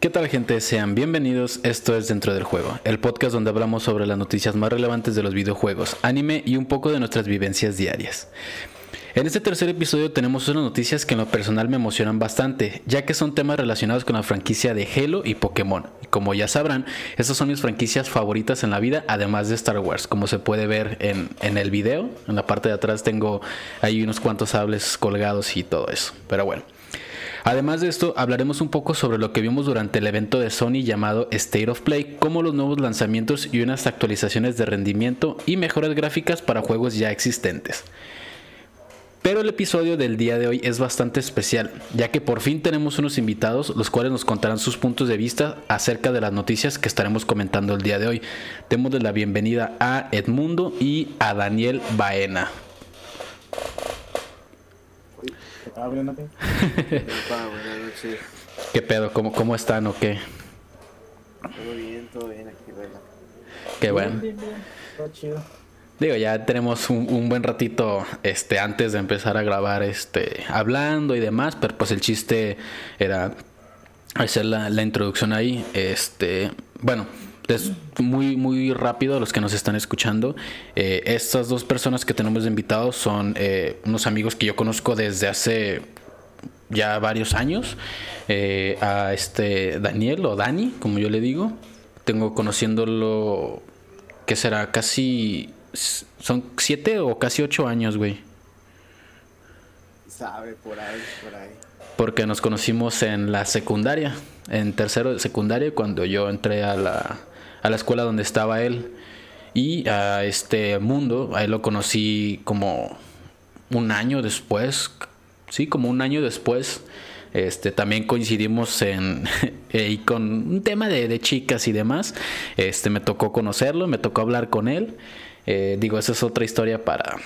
¿Qué tal gente? Sean bienvenidos, esto es Dentro del Juego, el podcast donde hablamos sobre las noticias más relevantes de los videojuegos, anime y un poco de nuestras vivencias diarias. En este tercer episodio tenemos unas noticias que en lo personal me emocionan bastante, ya que son temas relacionados con la franquicia de Halo y Pokémon. Como ya sabrán, estas son mis franquicias favoritas en la vida, además de Star Wars, como se puede ver en, en el video. En la parte de atrás tengo ahí unos cuantos sables colgados y todo eso. Pero bueno. Además de esto, hablaremos un poco sobre lo que vimos durante el evento de Sony llamado State of Play, como los nuevos lanzamientos y unas actualizaciones de rendimiento y mejoras gráficas para juegos ya existentes. Pero el episodio del día de hoy es bastante especial, ya que por fin tenemos unos invitados los cuales nos contarán sus puntos de vista acerca de las noticias que estaremos comentando el día de hoy. Demos la bienvenida a Edmundo y a Daniel Baena. ¿Qué pedo? ¿Cómo, ¿Cómo están o qué? Todo bien, todo bien aquí, Qué bueno. Todo chido. Digo, ya tenemos un, buen ratito este, antes de empezar a grabar este, hablando y demás, pero pues el chiste era hacer la, la introducción ahí. Este, bueno, es muy, muy rápido los que nos están escuchando. Eh, estas dos personas que tenemos de invitados son eh, unos amigos que yo conozco desde hace ya varios años. Eh, a este Daniel o Dani, como yo le digo. Tengo conociéndolo, que será casi son siete o casi ocho años, güey. Sabe, por ahí, por ahí. Porque nos conocimos en la secundaria, en tercero de secundaria, cuando yo entré a la, a la escuela donde estaba él. Y a este mundo, a él lo conocí como un año después, sí, como un año después. Este, también coincidimos en con un tema de, de, chicas y demás. Este, me tocó conocerlo, me tocó hablar con él. Eh, digo, esa es otra historia para,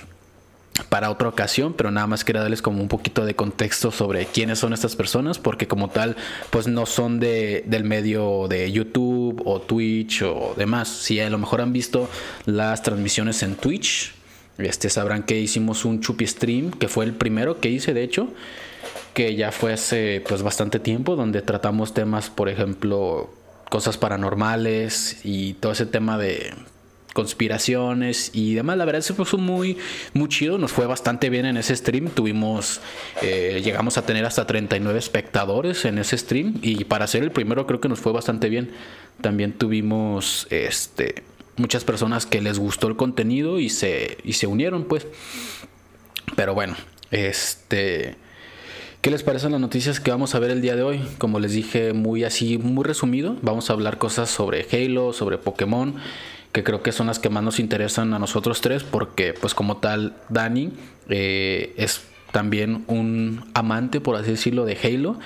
para otra ocasión, pero nada más quería darles como un poquito de contexto sobre quiénes son estas personas, porque como tal, pues no son de, del medio de YouTube o Twitch o demás. Si a lo mejor han visto las transmisiones en Twitch, este, sabrán que hicimos un Chupi Stream, que fue el primero que hice, de hecho, que ya fue hace pues bastante tiempo, donde tratamos temas, por ejemplo, cosas paranormales y todo ese tema de conspiraciones y demás. La verdad se fue muy, muy chido, nos fue bastante bien en ese stream. Tuvimos, eh, llegamos a tener hasta 39 espectadores en ese stream y para ser el primero creo que nos fue bastante bien. También tuvimos este, muchas personas que les gustó el contenido y se, y se unieron pues. Pero bueno, este... ¿Qué les parecen las noticias que vamos a ver el día de hoy? Como les dije, muy así, muy resumido. Vamos a hablar cosas sobre Halo, sobre Pokémon, que creo que son las que más nos interesan a nosotros tres, porque pues como tal Dani eh, es también un amante, por así decirlo, de Halo.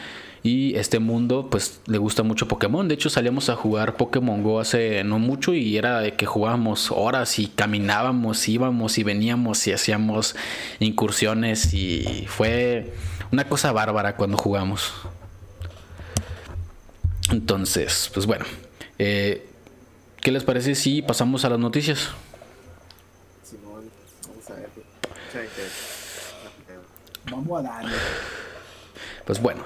Y este mundo, pues le gusta mucho Pokémon. De hecho, salíamos a jugar Pokémon Go hace no mucho y era de que jugábamos horas y caminábamos, íbamos y veníamos y hacíamos incursiones. Y fue una cosa bárbara cuando jugamos. Entonces, pues bueno, eh, ¿Qué les parece si pasamos a las noticias? Vamos a darle. Pues bueno.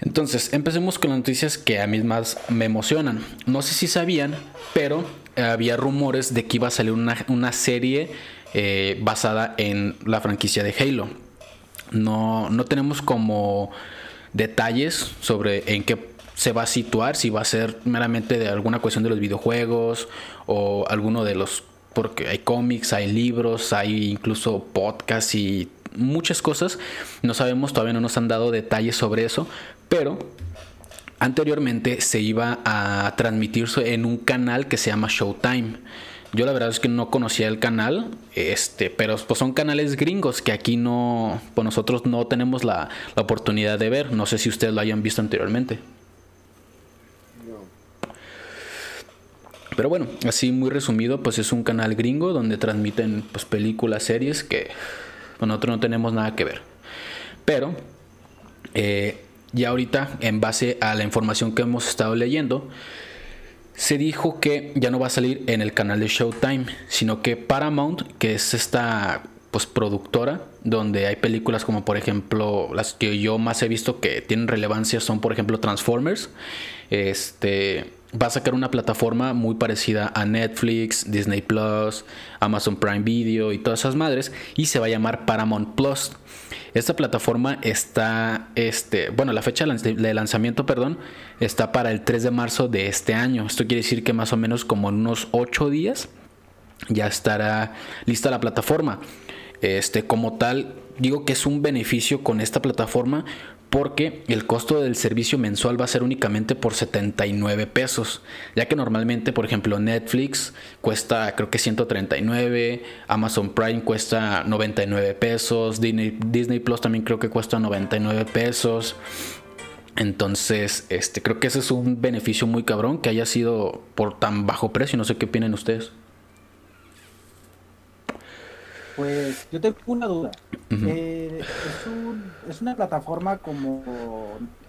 Entonces, empecemos con las noticias que a mí más me emocionan. No sé si sabían, pero había rumores de que iba a salir una, serie eh, basada en la franquicia de Halo. No, no tenemos como detalles sobre en qué se va a situar, si va a ser meramente de alguna cuestión de los videojuegos o alguno de los, porque hay cómics, hay libros, hay incluso podcasts y muchas cosas. No sabemos, todavía no nos han dado detalles sobre eso, pero anteriormente se iba a transmitirse en un canal que se llama Showtime. Yo la verdad es que no conocía el canal, este, pero pues son canales gringos que aquí no, pues nosotros no tenemos la, la oportunidad de ver. No sé si ustedes lo hayan visto anteriormente. Pero bueno, así muy resumido, pues es un canal gringo donde transmiten pues, películas, series que con nosotros no tenemos nada que ver. Pero eh, ya ahorita, en base a la información que hemos estado leyendo, se dijo que ya no va a salir en el canal de Showtime, sino que Paramount, que es esta pues productora donde hay películas como por ejemplo las que yo más he visto que tienen relevancia son por ejemplo Transformers este va a sacar una plataforma muy parecida a Netflix, Disney Plus, Amazon Prime Video y todas esas madres y se va a llamar Paramount Plus. Esta plataforma está, este, bueno, la fecha de lanzamiento, perdón, está para el 3 de marzo de este año. Esto quiere decir que más o menos como en unos 8 días ya estará lista la plataforma. Este, como tal, digo que es un beneficio con esta plataforma porque el costo del servicio mensual va a ser únicamente por 79 pesos, ya que normalmente, por ejemplo, Netflix cuesta creo que 139, Amazon Prime cuesta 99 pesos, Disney, Disney Plus también creo que cuesta 99 pesos. Entonces, este, creo que ese es un beneficio muy cabrón que haya sido por tan bajo precio. No sé qué opinan ustedes. Pues yo tengo una duda. Eh, es, un, es, una plataforma como,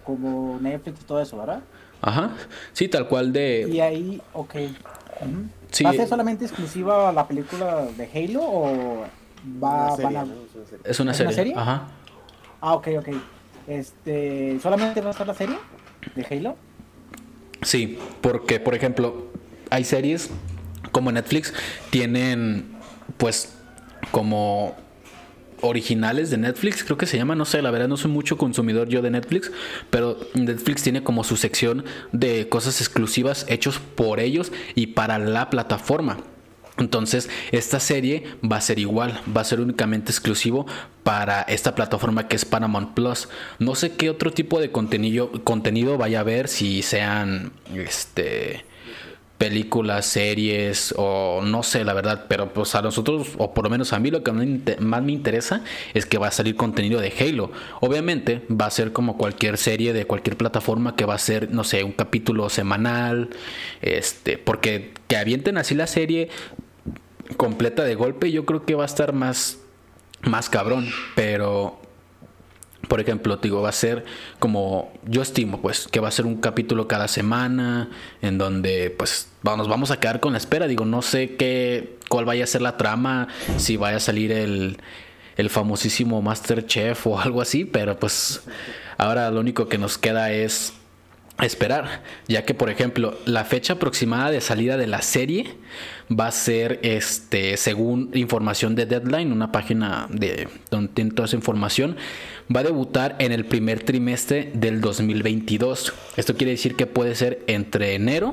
como Netflix y todo eso, ¿verdad? Ajá, sí, tal cual de... Y ahí, ok. ¿Va a ser solamente exclusiva la película de Halo o va, van a... Es una serie. ¿Es una serie? Ajá. Ah, ok, ok. Este, ¿Solamente va a estar la serie de Halo? Sí, porque, por ejemplo, hay series como Netflix, tienen pues como originales de Netflix, creo que se llama, no sé, la verdad no soy mucho consumidor yo de Netflix, pero Netflix tiene como su sección de cosas exclusivas hechos por ellos y para la plataforma. Entonces, esta serie va a ser igual, va a ser únicamente exclusivo para esta plataforma que es Paramount Plus. No sé qué otro tipo de contenido, contenido vaya a haber, si sean este películas, series o no sé la verdad, pero pues a nosotros o por lo menos a mí lo que más me interesa es que va a salir contenido de Halo. Obviamente va a ser como cualquier serie de cualquier plataforma que va a ser, no sé, un capítulo semanal, este, porque que avienten así la serie completa de golpe, yo creo que va a estar más más cabrón, pero por ejemplo, digo, va a ser como yo estimo, pues, que va a ser un capítulo cada semana, en donde, pues, nos vamos a quedar con la espera. Digo, no sé qué, cuál vaya a ser la trama, si vaya a salir el, el famosísimo Masterchef o algo así, pero pues, ahora lo único que nos queda es esperar, ya que por ejemplo la fecha aproximada de salida de la serie va a ser este según información de Deadline, una página de donde tiene toda esa información, va a debutar en el primer trimestre del 2022. Esto quiere decir que puede ser entre enero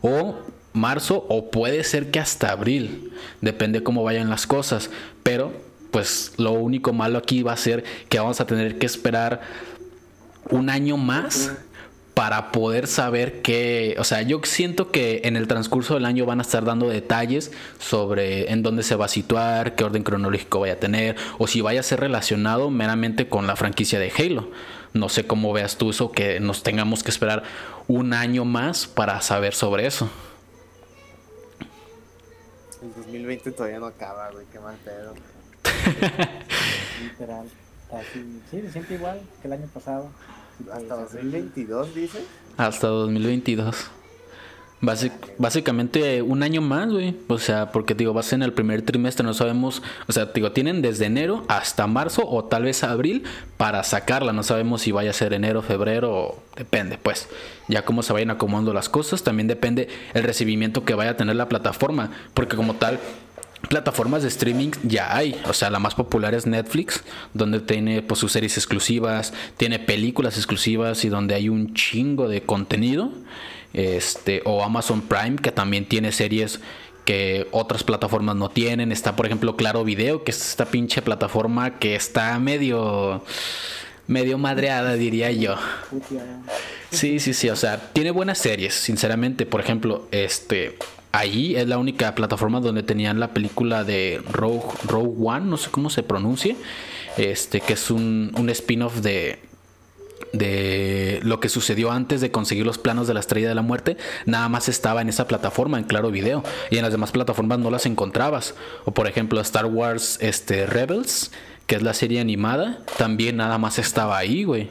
o marzo o puede ser que hasta abril, depende cómo vayan las cosas, pero pues lo único malo aquí va a ser que vamos a tener que esperar un año más para poder saber que, o sea, yo siento que en el transcurso del año van a estar dando detalles sobre en dónde se va a situar, qué orden cronológico vaya a tener, o si vaya a ser relacionado meramente con la franquicia de Halo. No sé cómo veas tú eso, que nos tengamos que esperar un año más para saber sobre eso. El 2020 todavía no acaba, güey, qué mal pedo. Literal. Así, sí, se siente igual que el año pasado. ¿Hasta 2022 dice? Hasta 2022. básicamente un año más, güey. O sea, porque digo, va a ser en el primer trimestre, no sabemos. O sea, digo, tienen desde enero hasta marzo o tal vez abril para sacarla. No sabemos si vaya a ser enero, febrero, o depende, pues. Ya cómo se vayan acomodando las cosas, también depende el recibimiento que vaya a tener la plataforma. Porque como tal, plataformas de streaming ya hay. O sea, la más popular es Netflix, donde tiene pues, sus series exclusivas, tiene películas exclusivas y donde hay un chingo de contenido. Este, o Amazon Prime, que también tiene series que otras plataformas no tienen. Está, por ejemplo, Claro Video, que es esta pinche plataforma que está medio medio madreada, diría yo. Sí, sí, sí, o sea, tiene buenas series, sinceramente. Por ejemplo, este Ahí es la única plataforma donde tenían la película de Rogue, Rogue One, no sé cómo se pronuncie, este, que es un, un spin-off de, de lo que sucedió antes de conseguir los planos de la estrella de la muerte, nada más estaba en esa plataforma, en Claro Video, y en las demás plataformas no las encontrabas. O por ejemplo Star Wars este, Rebels, que es la serie animada, también nada más estaba ahí, güey.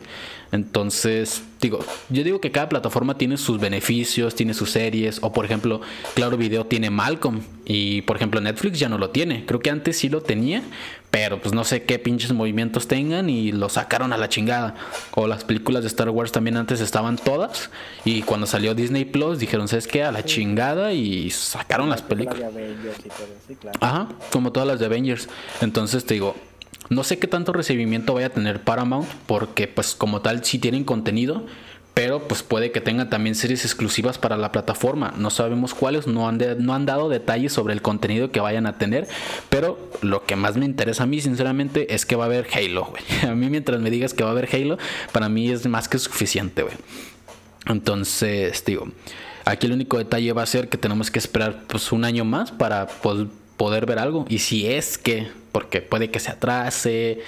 Entonces, digo, yo digo que cada plataforma tiene sus beneficios, tiene sus series, o por ejemplo, Claro Video tiene Malcolm, y por ejemplo Netflix ya no lo tiene. Creo que antes sí lo tenía, pero pues no sé qué pinches movimientos tengan y lo sacaron a la chingada. O las películas de Star Wars también antes estaban todas, y cuando salió Disney Plus dijeron, ¿sabes qué? A la chingada y sacaron las películas. Ajá, como todas las de Avengers. Entonces te digo, no sé qué tanto recibimiento vaya a tener Paramount, porque pues como tal sí tienen contenido, pero pues puede que tengan también series exclusivas para la plataforma. No sabemos cuáles, no han, dado detalles sobre el contenido que vayan a tener, pero lo que más me interesa a mí sinceramente es que va a haber Halo. A mí mientras me digas que va a haber Halo, para mí es más que suficiente. Entonces, digo, aquí el único detalle va a ser que tenemos que esperar pues un año más para poder ver algo. Y si es que porque puede que se atrase.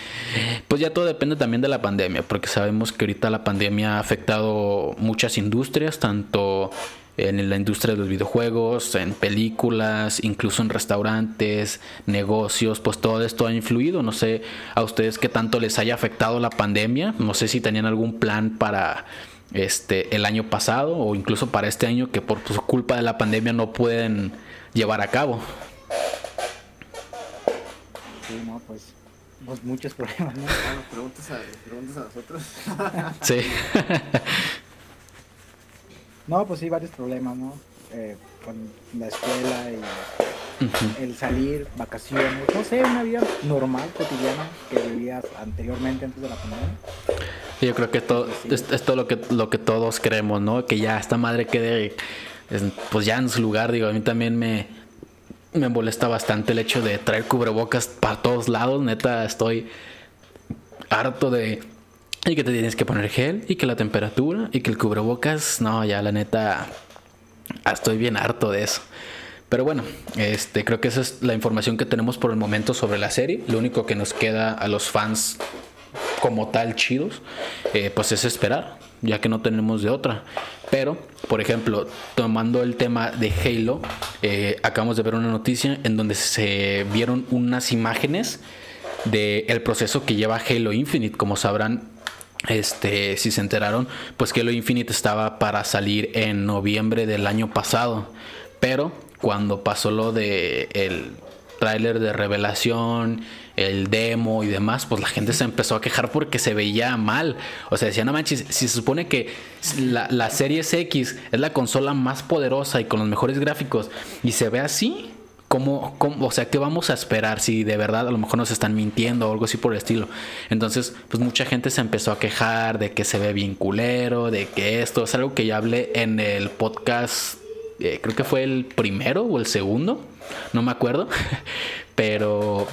Pues ya todo depende también de la pandemia, porque sabemos que ahorita la pandemia ha afectado muchas industrias, tanto en la industria de los videojuegos, en películas, incluso en restaurantes, negocios, pues todo esto ha influido. No sé a ustedes qué tanto les haya afectado la pandemia, no sé si tenían algún plan para este el año pasado o incluso para este año que por culpa de la pandemia no pueden llevar a cabo. Pues, pues muchos problemas, ¿no? Ah, preguntas, a, preguntas a nosotros. sí. no, pues sí, varios problemas, ¿no? Eh, con la escuela y el salir, vacaciones, no sé, una vida normal, cotidiana que vivías anteriormente antes de la pandemia. Yo creo que todo, es, todo lo que, lo que todos creemos, ¿no? Que ya esta madre quede, pues ya en su lugar, digo, a mí también me, me molesta bastante el hecho de traer cubrebocas para todos lados. Neta, estoy harto de. Y que te tienes que poner gel, y que la temperatura, y que el cubrebocas. No, ya la neta. Estoy bien harto de eso. Pero bueno, este, creo que esa es la información que tenemos por el momento sobre la serie. Lo único que nos queda a los fans como tal chidos, eh, pues es esperar, ya que no tenemos de otra. Pero, por ejemplo, tomando el tema de Halo, eh, acabamos de ver una noticia en donde se vieron unas imágenes del el proceso que lleva Halo Infinite. Como sabrán, este, si se enteraron, pues Halo Infinite estaba para salir en noviembre del año pasado. Pero cuando pasó lo de el tráiler de revelación el demo y demás, pues la gente se empezó a quejar porque se veía mal. O sea, decían, no manches, si se supone que la, la Series X es la consola más poderosa y con los mejores gráficos y se ve así, ¿Cómo, o sea, ¿qué vamos a esperar si de verdad a lo mejor nos están mintiendo o algo así por el estilo? Entonces, pues mucha gente se empezó a quejar de que se ve bien culero, de que esto es algo que ya hablé en el podcast, eh, creo que fue el primero o el segundo, no me acuerdo, pero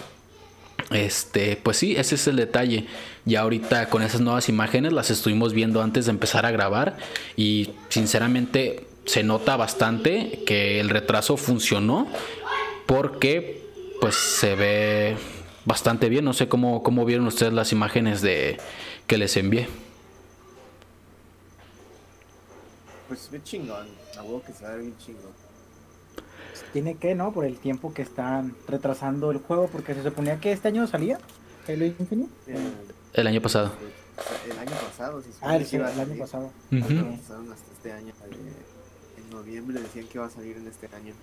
este, pues sí, ese es el detalle. Y ahorita con esas nuevas imágenes las estuvimos viendo antes de empezar a grabar y sinceramente se nota bastante que el retraso funcionó porque pues se ve bastante bien. No sé cómo, cómo vieron ustedes las imágenes de que les envié. Pues ve chingón, a que se ve bien chingón tiene que, ¿no? Por el tiempo que están retrasando el juego, porque se suponía que este año salía Halo Infinite. El, año pasado. El año pasado, sí. Ah, el, año pasado. hasta este año. Eh, en noviembre decían que iba a salir en este año.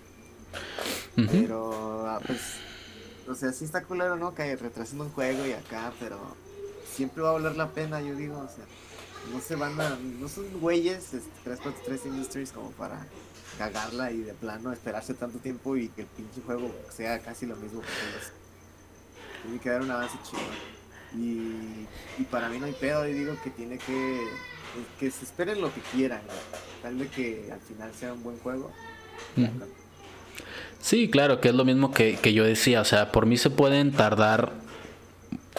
Pero, ah, pues, o sea, sí está culero, ¿no? Que retrasando un juego y acá, pero siempre va a valer la pena, yo digo, o sea, no se van a, no son güeyes, 343 este, Industries como para cagarla y de plano esperarse tanto tiempo y que el pinche juego sea casi lo mismo que Tiene que dar una base chido. Y, y, para mí no hay pedo, y digo que tiene que. que se esperen lo que quieran, tal vez que al final sea un buen juego. Sí, claro, que es lo mismo que, que yo decía, o sea, por mí se pueden tardar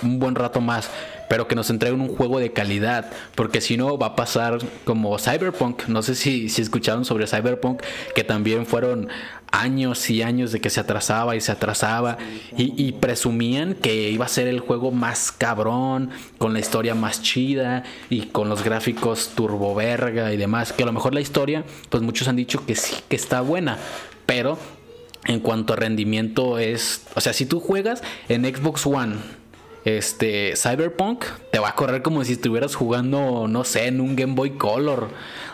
un buen rato más, pero que nos entreguen un juego de calidad, porque si no va a pasar como Cyberpunk, no sé si, si escucharon sobre Cyberpunk, que también fueron años y años de que se atrasaba y se atrasaba y, presumían que iba a ser el juego más cabrón, con la historia más chida y con los gráficos turbo verga y demás, que a lo mejor la historia, pues muchos han dicho que sí, que está buena, pero en cuanto a rendimiento es, o sea, si tú juegas en Xbox One, este Cyberpunk te va a correr como si estuvieras jugando, no sé, en un Game Boy Color.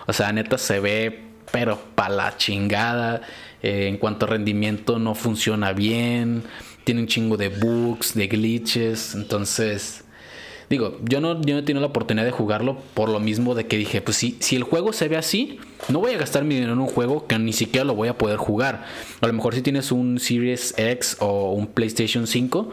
O sea, neta se ve, pero pa' la chingada. Eh, en cuanto a rendimiento, no funciona bien. Tiene un chingo de bugs, de glitches. Entonces, digo, yo no, yo no he tenido la oportunidad de jugarlo por lo mismo de que dije, pues si, si el juego se ve así, no voy a gastar mi dinero en un juego que ni siquiera lo voy a poder jugar. A lo mejor si tienes un Series X o un PlayStation 5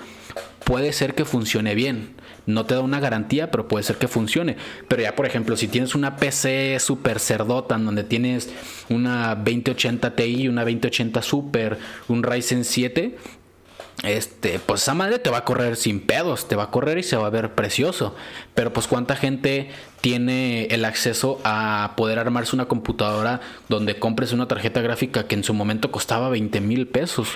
puede ser que funcione bien. No te da una garantía, pero puede ser que funcione. Pero ya, por ejemplo, si tienes una PC super cerdota, en donde tienes una 2080 Ti, una 2080 Super, un Ryzen 7, este, pues esa madre te va a correr sin pedos, te va a correr y se va a ver precioso. Pero pues cuánta gente tiene el acceso a poder armarse una computadora donde compres una tarjeta gráfica que en su momento costaba 20 mil pesos.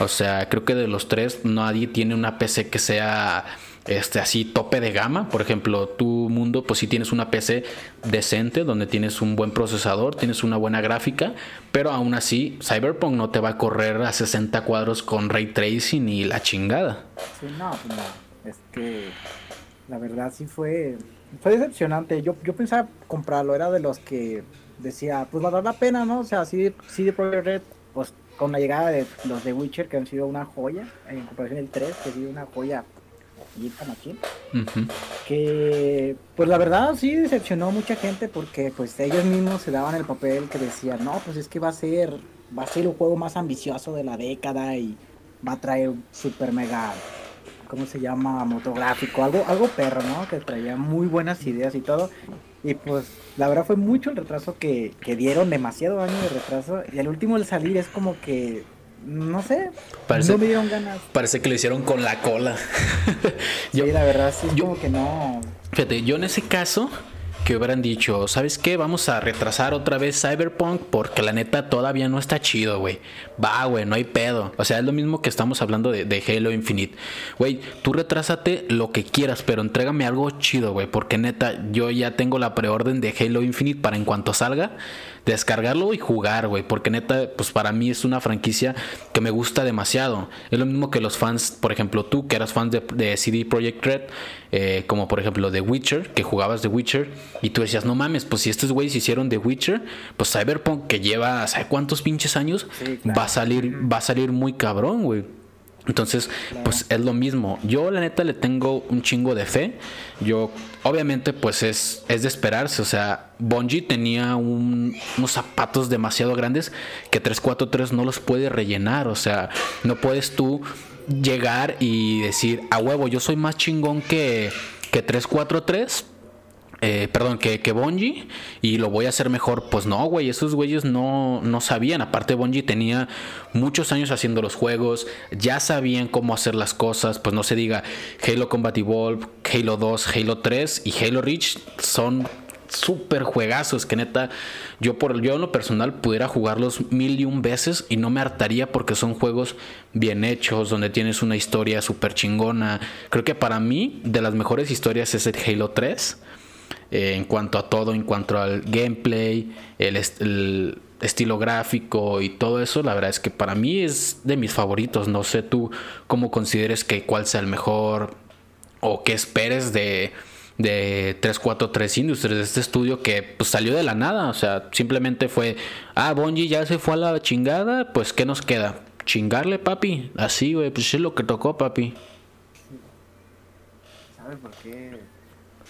O sea, creo que de los tres nadie tiene una PC que sea este así tope de gama. Por ejemplo, tu mundo, pues si tienes una PC decente donde tienes un buen procesador, tienes una buena gráfica, pero aún así Cyberpunk no te va a correr a 60 cuadros con ray tracing y la chingada. Sí, no. Es que la verdad sí fue fue decepcionante. Yo yo pensaba comprarlo, era de los que decía, pues va a dar la pena, ¿no? O sea, sí, sí de Projekt Red, pues con la llegada de los de Witcher que han sido una joya en comparación del 3, que ha sido una joya aquí. Que, pues la verdad sí decepcionó mucha gente porque pues ellos mismos se daban el papel que decían, no, pues es que va a ser, va a ser el juego más ambicioso de la década y va a traer super mega, ¿cómo se llama? Motográfico, algo, algo perro, ¿no? Que traía muy buenas ideas y todo. Y pues la verdad fue mucho el retraso que, que dieron, demasiado año de retraso. Y al último el salir es como que no sé, parece, no me dieron ganas. Parece que lo hicieron con la cola. yo, sí, la verdad, sí, yo, como que no. Fíjate, yo en ese caso, que hubieran dicho, ¿sabes qué? Vamos a retrasar otra vez Cyberpunk porque la neta todavía no está chido, güey. Va, güey, no hay pedo. O sea, es lo mismo que estamos hablando de, de Halo Infinite. Güey, tú retrásate lo que quieras, pero entrégame algo chido, güey. Porque neta, yo ya tengo la preorden de Halo Infinite para en cuanto salga descargarlo y jugar, güey. Porque neta, pues para mí es una franquicia que me gusta demasiado. Es lo mismo que los fans, por ejemplo, tú que eras fan de, CD Projekt Red, eh, como por ejemplo The Witcher, que jugabas The Witcher, y tú decías, no mames, pues si estos güeyes hicieron The Witcher, pues Cyberpunk, que lleva, ¿sabe cuántos pinches años? Va a salir, va a salir muy cabrón, güey. Entonces, pues es lo mismo. Yo la neta le tengo un chingo de fe. Yo, obviamente, pues es, es de esperarse. O sea, Bungie tenía unos zapatos demasiado grandes que 343 no los puede rellenar. O sea, no puedes tú llegar y decir, a huevo, yo soy más chingón que, que 343 eh, perdón, que, que y lo voy a hacer mejor. Pues no, güey, esos güeyes no, no sabían. Aparte, Bungie tenía muchos años haciendo los juegos, ya sabían cómo hacer las cosas. Pues no se diga Halo Combat Evolved, Halo 2, Halo 3 y Halo Reach son súper juegazos que neta yo por yo en lo personal pudiera jugarlos mil y un veces y no me hartaría porque son juegos bien hechos donde tienes una historia súper chingona creo que para mí de las mejores historias es el Halo 3 eh, en cuanto a todo, en cuanto al gameplay, el, estilo gráfico y todo eso, la verdad es que para mí es de mis favoritos. No sé tú cómo consideres que cuál sea el mejor o qué esperes de, de 343 Industries, de este estudio que pues, salió de la nada. O sea, simplemente fue, ah, Bungie ya se fue a la chingada, pues ¿qué nos queda? Chingarle, papi. Así, güey, pues es lo que tocó, papi. ¿Sabes por qué?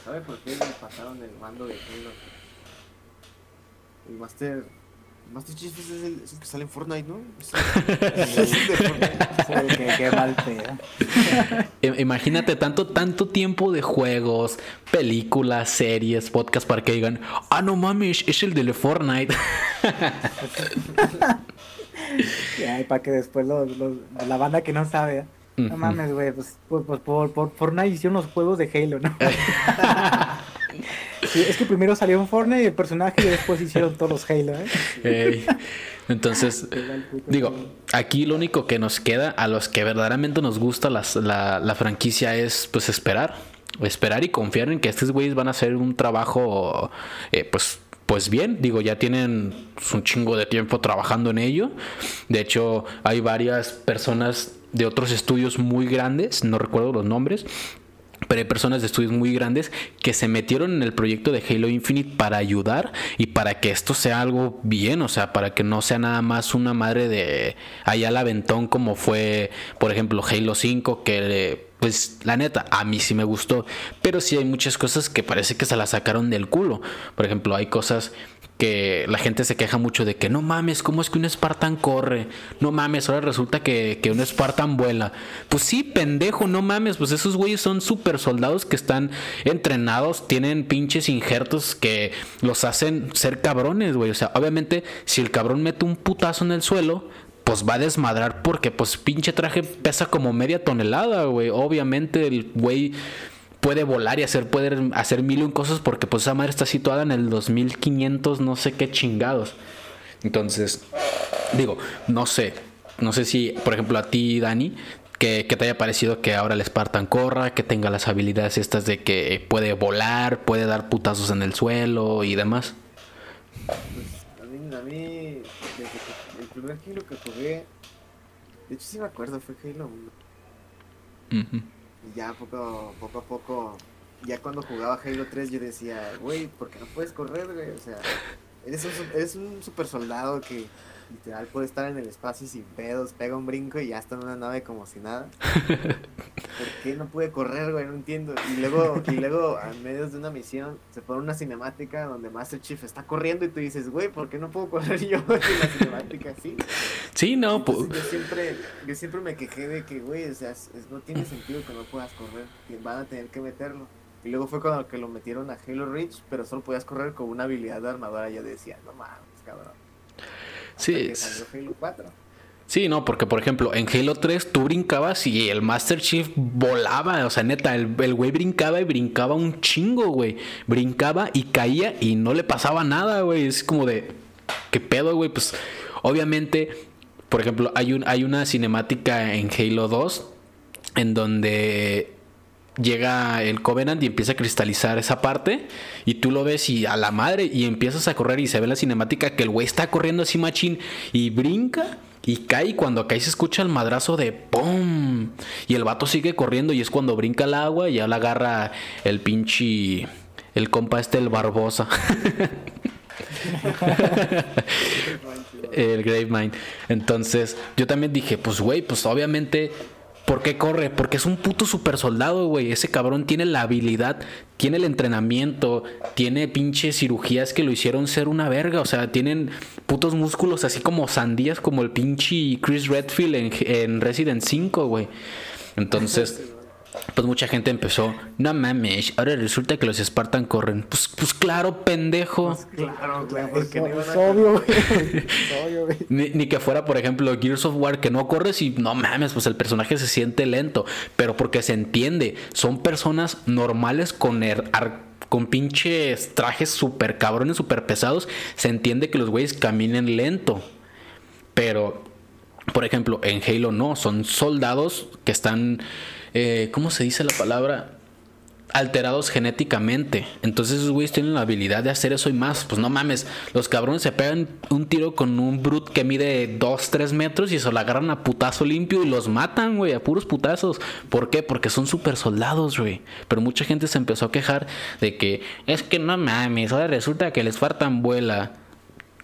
¿Sabes por qué le pasaron el mando de Halo? El Master. El Master Chief es el, es el que sale en Fortnite, ¿no? Es el, que, qué mal Imagínate tanto, tanto tiempo de juegos, películas, series, podcasts para que digan, ah, no mames, es el de Fortnite. y para que después los, los, la banda que no sabe. No mames, güey, pues, pues, pues, por, por, Fortnite hicieron los juegos de Halo, ¿no? sí, es que primero salió un Fortnite y el personaje y después hicieron todos los Halo, ¿eh? Entonces, digo, aquí lo único que nos queda a los que verdaderamente nos gusta la, la franquicia es pues esperar. Esperar y confiar en que estos güeyes van a hacer un trabajo, eh, pues pues bien, digo, ya tienen un chingo de tiempo trabajando en ello. De hecho, hay varias personas de otros estudios muy grandes, no recuerdo los nombres, pero hay personas de estudios muy grandes que se metieron en el proyecto de Halo Infinite para ayudar y para que esto sea algo bien, o sea, para que no sea nada más una madre de allá al aventón como fue, por ejemplo, Halo 5, que pues la neta, a mí sí me gustó, pero sí hay muchas cosas que parece que se la sacaron del culo. Por ejemplo, hay cosas que la gente se queja mucho de que no mames, ¿cómo es que un Spartan corre? No mames, ahora resulta que, que un Spartan vuela. Pues sí, pendejo, no mames, pues esos güeyes son super soldados que están entrenados, tienen pinches injertos que los hacen ser cabrones, güey. O sea, obviamente, si el cabrón mete un putazo en el suelo, pues va a desmadrar porque pues pinche traje pesa como media tonelada, güey. Obviamente el güey puede volar y hacer, puede hacer mil y un cosas porque pues esa madre está situada en el 2500 no sé qué chingados. Entonces, digo, no sé, no sé si, por ejemplo, a ti, Dani, que, te haya parecido que ahora el Spartan corra, que tenga las habilidades estas de que puede volar, puede dar putazos en el suelo y demás. Pues, a mí, a mí el primer Halo que jugué, de hecho sí me acuerdo, fue Halo 1 ya poco, poco a poco, ya cuando jugaba Halo 3 yo decía, güey, ¿por qué no puedes correr, güey? O sea, eres un, eres un super soldado que literal puede estar en el espacio sin pedos, pega un brinco y ya está en una nave como si nada. ¿Por qué no puede correr, güey? No entiendo. Y luego, y luego, a medios de una misión, se pone una cinemática donde Master Chief está corriendo y tú dices, güey, ¿por qué no puedo correr yo en la cinemática así? Sí, no, pues. Yo siempre, yo siempre me quejé de que, güey, o sea, no tiene sentido que no puedas correr, que van a tener que meterlo. Y luego fue cuando que lo metieron a Halo Reach, pero solo podías correr con una habilidad de armadura. Yo decía, no mames, cabrón. sí. Sí, no, porque por ejemplo, en Halo 3 tú brincabas y el Master Chief volaba, o sea, neta, el, el güey brincaba y brincaba un chingo, güey. Brincaba y caía y no le pasaba nada, güey. Es como de, ¿qué pedo, güey? Pues obviamente, por ejemplo, hay, un, hay una cinemática en Halo 2 en donde llega el Covenant y empieza a cristalizar esa parte y tú lo ves y a la madre y empiezas a correr y se ve la cinemática que el güey está corriendo así machín y brinca y cae y cuando cae se escucha el madrazo de ¡pum! Y el vato sigue corriendo y es cuando brinca el agua y ya la agarra el pinche... El compa este, el Barbosa. el Gravemind. Entonces, yo también dije, pues güey, pues obviamente ¿Por qué corre? Porque es un puto super soldado, güey. Ese cabrón tiene la habilidad, tiene el entrenamiento, tiene pinches cirugías que lo hicieron ser una verga. O sea, tienen putos músculos así como sandías, como el pinche Chris Redfield en, en Resident 5, güey. Entonces pues mucha gente empezó, no mames, ahora resulta que los Spartan corren. Pues, pues claro, pendejo. Pues claro, güey, porque es, obvio, güey. ni, ni, que fuera, por ejemplo, Gears of War, que no corres y no mames, pues el personaje se siente lento. Pero porque se entiende, son personas normales con er, con pinches trajes super cabrones, super pesados. Se entiende que los güeyes caminen lento. Pero, por ejemplo, en Halo no, son soldados que están eh, ¿cómo se dice la palabra? alterados genéticamente. Entonces esos güeyes tienen la habilidad de hacer eso y más. Pues no mames, los cabrones se pegan un tiro con un brute que mide 2, 3 metros y se lo agarran a putazo limpio y los matan, güey, a puros putazos. ¿Por qué? Porque son super soldados, güey. Pero mucha gente se empezó a quejar de que es que no mames, ahora resulta que les faltan vuela.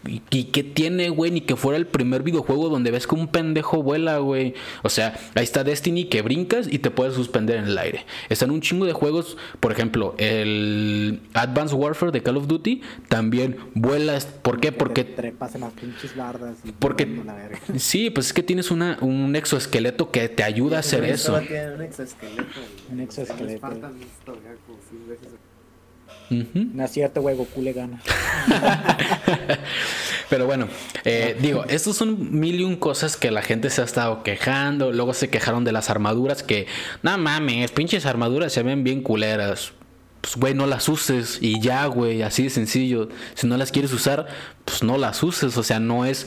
¿Y, qué tiene, güey? Ni que fuera el primer videojuego donde ves que un pendejo vuela, güey. O sea, ahí está Destiny que brincas y te puedes suspender en el aire. Están un chingo de juegos, por ejemplo, el Advanced Warfare de Call of Duty también vuelas. ¿Por qué? Porque. Trepas en las pinches bardas. porque. Sí, pues es que tienes una, un exoesqueleto que te ayuda a hacer eso. Un exoesqueleto. Un exoesqueleto. No es cierto, güey, Goku le gana. Pero bueno, eh, digo, estos son mil y un cosas que la gente se ha estado quejando. Luego se quejaron de las armaduras que, no mames, pinches armaduras se ven bien culeras. Pues, güey, no las uses y ya, güey, así de sencillo. Si no las quieres usar, pues no las uses. O sea, no es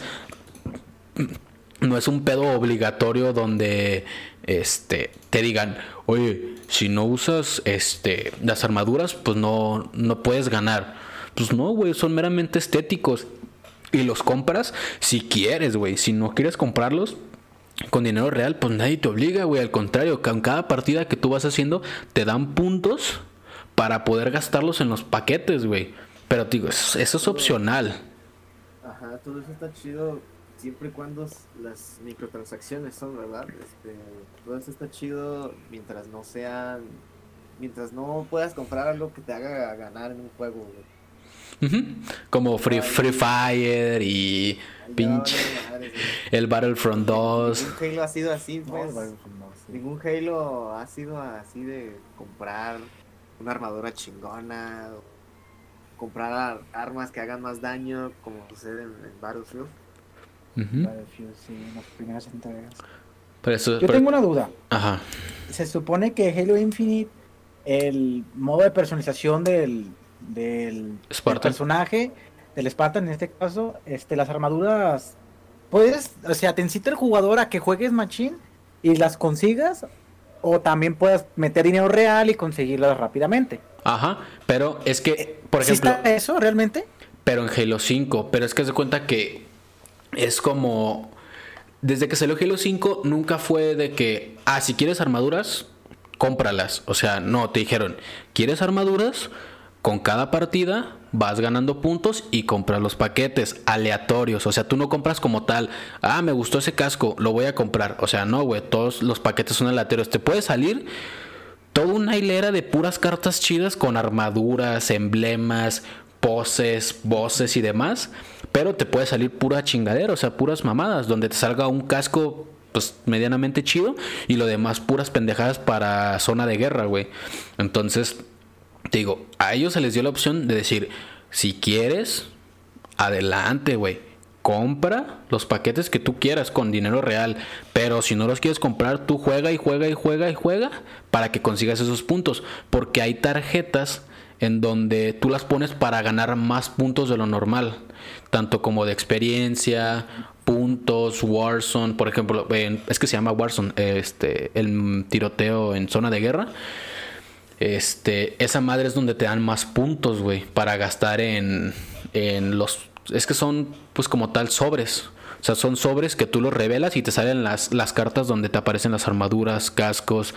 no es un pedo obligatorio donde este te digan, "Oye, si no usas este las armaduras, pues no no puedes ganar." Pues no, güey, son meramente estéticos y los compras si quieres, güey. Si no quieres comprarlos, con dinero real, pues nadie te obliga, güey. Al contrario, con cada partida que tú vas haciendo, te dan puntos para poder gastarlos en los paquetes, güey. Pero digo, eso, es opcional. Ajá, todo eso está chido siempre y cuando las microtransacciones son, ¿verdad? Este, todo eso está chido mientras no sean, mientras no puedas comprar algo que te haga ganar en un juego, güey. Como Free, Free Fire y pinche el Battlefront 2. Ningún Halo ha sido así, pues. No. Ningún Halo ha sido así de comprar una armadura chingona, comprar ar- armas que hagan más daño, como sucede en, en Battlefield. Ujú. Battlefield, sí, en las primeras entregas. Pero eso, Yo pero- tengo una duda. Ajá. Se supone que Halo Infinite, el modo de personalización del, del, del personaje, del Spartan en este caso, este, las armaduras, puedes, o sea, te incita el jugador a que juegues machine y las consigas, o también puedes meter dinero real y conseguirlas rápidamente. Ajá. Pero es que, por ¿Sí ejemplo, está eso realmente? pero en Halo 5. Pero es que se cuenta que es como. Desde que salió Halo 5, nunca fue de que, ah, si quieres armaduras, cómpralas. O sea, no, te dijeron, ¿quieres armaduras? Con cada partida vas ganando puntos y compras los paquetes aleatorios. O sea, tú no compras como tal, ah, me gustó ese casco, lo voy a comprar. O sea, no, güey, todos los paquetes son aleatorios. Te puede salir toda una hilera de puras cartas chidas con armaduras, emblemas, poses, voces y demás. Pero te puede salir pura chingadera, o sea, puras mamadas, donde te salga un casco pues medianamente chido y lo demás puras pendejadas para zona de guerra, güey. Entonces, te digo, a ellos se les dio la opción de decir, si quieres, adelante, güey. Compra los paquetes que tú quieras con dinero real. Pero si no los quieres comprar, tú juega y juega y juega y juega para que consigas esos puntos. Porque hay tarjetas en donde tú las pones para ganar más puntos de lo normal. Tanto como de experiencia, puntos, Warzone, por ejemplo, en- es que se llama Warzone, este, el tiroteo en zona de guerra. Este, esa madre es donde te dan más puntos, güey, para gastar en, en los... Es que son, pues como tal, sobres. O sea, son sobres que tú los revelas y te salen las, las cartas donde te aparecen las armaduras, cascos,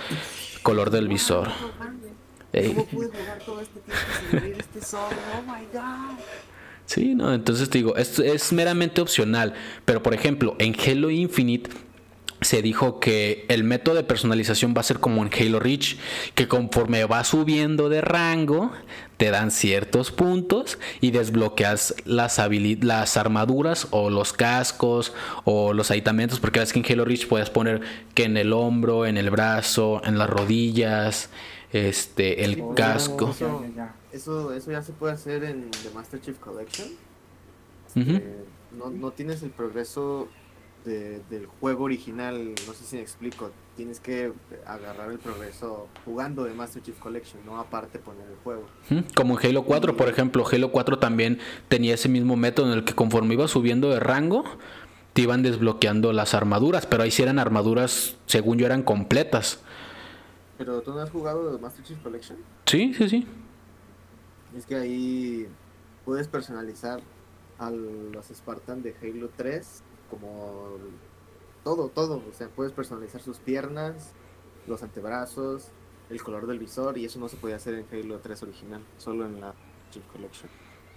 color del visor. ¿Cómo jugar todo este tiempo sin este sobre? Oh my god. Sí, no, entonces te digo, es, es meramente opcional. Pero por ejemplo, en Halo Infinite se dijo que el método de personalización va a ser como en Halo Reach, que conforme va subiendo de rango, te dan ciertos puntos y desbloqueas las, las armaduras o los cascos o los aditamentos, porque ves que en Halo Reach puedes poner que en el hombro, en el brazo, en las rodillas, este, el pero casco. Eso, Ya, ya, ya. Eso, eso ya se puede hacer en The Master Chief Collection. Eh, no, no tienes el progreso de- del juego original, no sé si me explico. Tienes que agarrar el progreso jugando de Master Chief Collection, no aparte poner el juego. Como en Halo 4, por ejemplo, Halo 4 también tenía ese mismo método en el que conforme ibas subiendo de rango, te iban desbloqueando las armaduras, pero ahí sí eran armaduras, según yo, eran completas. Pero tú no has jugado de Master Chief Collection. Sí, sí, sí. Es que ahí puedes personalizar a los Spartan de Halo 3 como todo, todo. O sea, puedes personalizar sus piernas, los antebrazos, el color del visor y eso no se podía hacer en Halo 3 original, solo en la Chief Collection.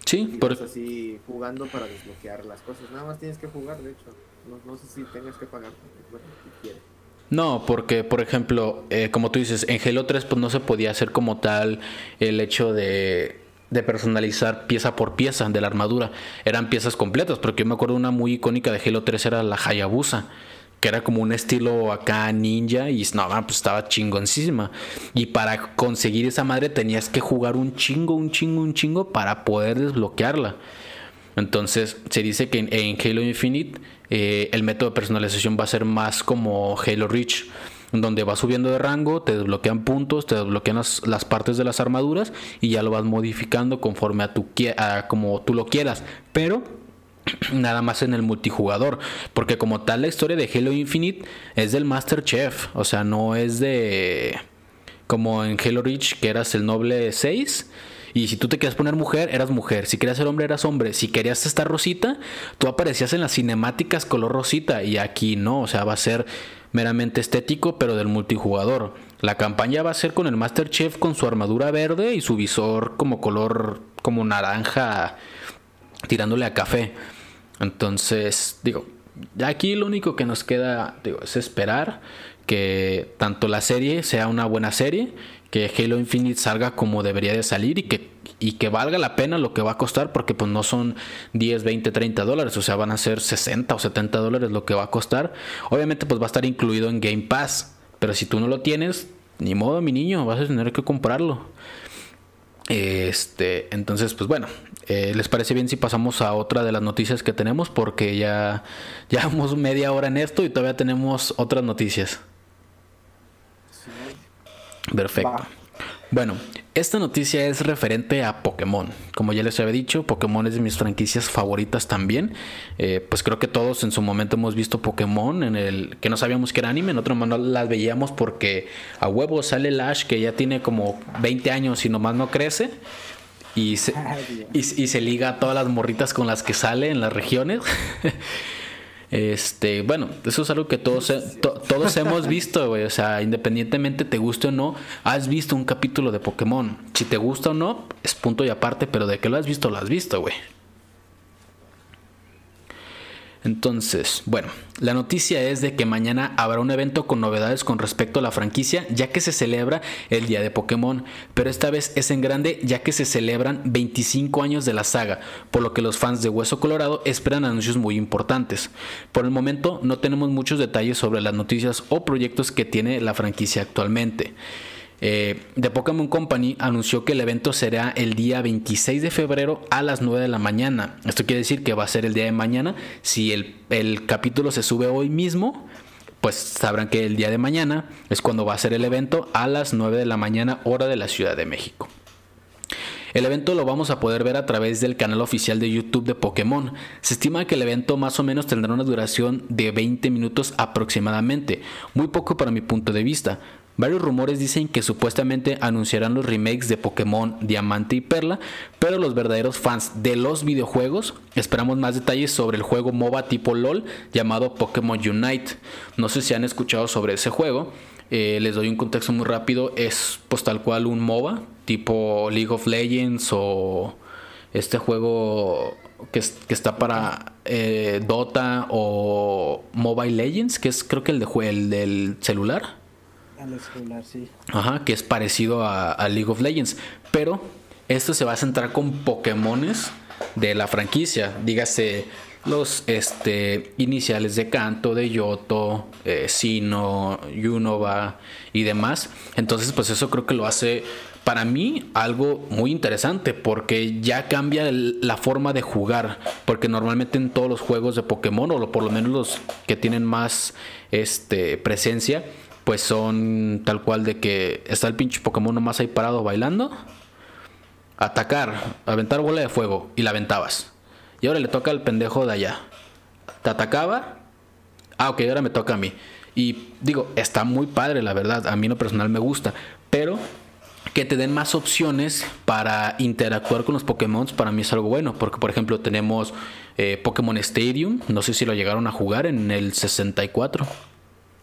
Sí, Y por- vas así jugando para desbloquear las cosas. Nada más tienes que jugar, de hecho. No, no sé si tengas que pagar. Bueno, si quieres. No, porque por ejemplo, eh, como tú dices, en Halo 3 pues no se podía hacer como tal el hecho de, de personalizar pieza por pieza de la armadura. Eran piezas completas, porque yo me acuerdo una muy icónica de Halo 3 era la Hayabusa, que era como un estilo acá ninja y no, pues estaba chingoncísima. Y para conseguir esa madre tenías que jugar un chingo, un chingo, un chingo para poder desbloquearla. Entonces se dice que en, en Halo Infinite eh, el método de personalización va a ser más como Halo Reach, donde vas subiendo de rango, te desbloquean puntos, te desbloquean las, partes de las armaduras y ya lo vas modificando conforme a, tu, a como tú lo quieras. Pero nada más en el multijugador, porque como tal la historia de Halo Infinite es del Master Chef, o sea, no es de como en Halo Reach que eras el noble 6 Y si tú te querías poner mujer, eras mujer. Si querías ser hombre, eras hombre. Si querías estar rosita, tú aparecías en las cinemáticas color rosita. Y aquí no, o sea, va a ser meramente estético, pero del multijugador. La campaña va a ser con el Master Chef con su armadura verde y su visor como color como naranja tirándole a café. Entonces, digo, aquí lo único que nos queda es esperar que tanto la serie sea una buena serie, que Halo Infinite salga como debería de salir y que, y que valga la pena lo que va a costar, porque pues no son 10, 20, 30 dólares, o sea, van a ser 60 o 70 dólares lo que va a costar. Obviamente pues va a estar incluido en Game Pass, pero si tú no lo tienes, ni modo mi niño, vas a tener que comprarlo. Este, entonces, pues bueno, eh, ¿les parece bien si pasamos a otra de las noticias que tenemos? Porque ya llevamos media hora en esto y todavía tenemos otras noticias. Perfecto. Bueno, esta noticia es referente a Pokémon. Como ya les había dicho, Pokémon es de mis franquicias favoritas también. Eh, pues creo que todos en su momento hemos visto Pokémon en el que no sabíamos que era anime, en otro momento las veíamos porque a huevo sale Lash que ya tiene como 20 años y nomás no crece. Y se, y se liga a todas las morritas con las que sale en las regiones. Este, bueno, eso es algo que todos, todos hemos visto, O sea, independientemente te guste o no, has visto un capítulo de Pokémon. Si te gusta o no, es punto y aparte, pero de que lo has visto, lo has visto, güey. Entonces, bueno, la noticia es de que mañana habrá un evento con novedades con respecto a la franquicia, ya que se celebra el Día de Pokémon, pero esta vez es en grande ya que se celebran 25 años de la saga, por lo que los fans de Hueso Colorado esperan anuncios muy importantes. Por el momento no tenemos muchos detalles sobre las noticias o proyectos que tiene la franquicia actualmente. Eh, The Pokémon Company anunció que el evento será el día 26 de febrero a las 9 de la mañana. Esto quiere decir que va a ser el día de mañana. Si el, el capítulo se sube hoy mismo, pues sabrán que el día de mañana es cuando va a ser el evento a las 9 de la mañana hora de la Ciudad de México. El evento lo vamos a poder ver a través del canal oficial de YouTube de Pokémon. Se estima que el evento más o menos tendrá una duración de 20 minutos aproximadamente, muy poco para mi punto de vista, Varios rumores dicen que supuestamente anunciarán los remakes de Pokémon Diamante y Perla, pero los verdaderos fans de los videojuegos esperamos más detalles sobre el juego MOBA tipo LOL llamado Pokémon Unite. No sé si han escuchado sobre ese juego. Eh, les doy un contexto muy rápido. Es pues tal cual un MOBA tipo League of Legends o este juego que, está para eh, Dota o Mobile Legends, que es creo que el, de, el del celular. Ajá, que es parecido a, League of Legends. Pero esto se va a centrar con Pokémones de la franquicia. Dígase los este, iniciales de Canto, de Yoto, eh, Sino, Yunova y demás. Entonces, pues eso creo que lo hace para mí algo muy interesante porque ya cambia la forma de jugar. Porque normalmente en todos los juegos de Pokémon, o por lo menos los que tienen más este, presencia, pues son tal cual de que está el pinche Pokémon nomás ahí parado bailando. Atacar, aventar bola de fuego y la aventabas. Y ahora le toca al pendejo de allá. Te atacaba. Ah, ok, ahora me toca a mí. Y digo, está muy padre, la verdad. A mí lo personal me gusta. Pero que te den más opciones para interactuar con los Pokémon para mí es algo bueno. Porque, por ejemplo, tenemos eh, Pokémon Stadium. No sé si lo llegaron a jugar en el 64.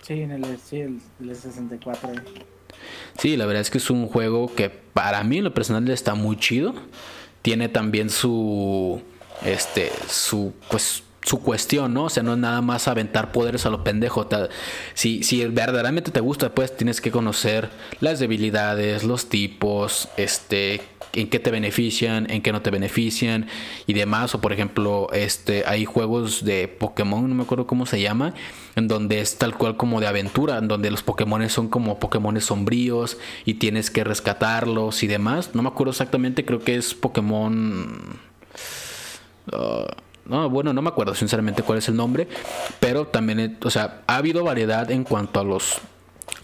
Sí, en el, sí, el, 64. Sí, la verdad es que es un juego que para mí en lo personal está muy chido. Tiene también su este su pues su cuestión, ¿no? O sea, no es nada más aventar poderes a lo pendejo. Si, si verdaderamente te gusta, pues tienes que conocer las debilidades, los tipos, este, en qué te benefician, en qué no te benefician y demás. O por ejemplo, este, hay juegos de Pokémon, no me acuerdo cómo se llama, en donde es tal cual como de aventura, en donde los Pokémon son como Pokémon sombríos y tienes que rescatarlos y demás. No me acuerdo exactamente, creo que es Pokémon... Uh, no, bueno, no me acuerdo sinceramente cuál es el nombre, pero también, o sea, ha habido variedad en cuanto a los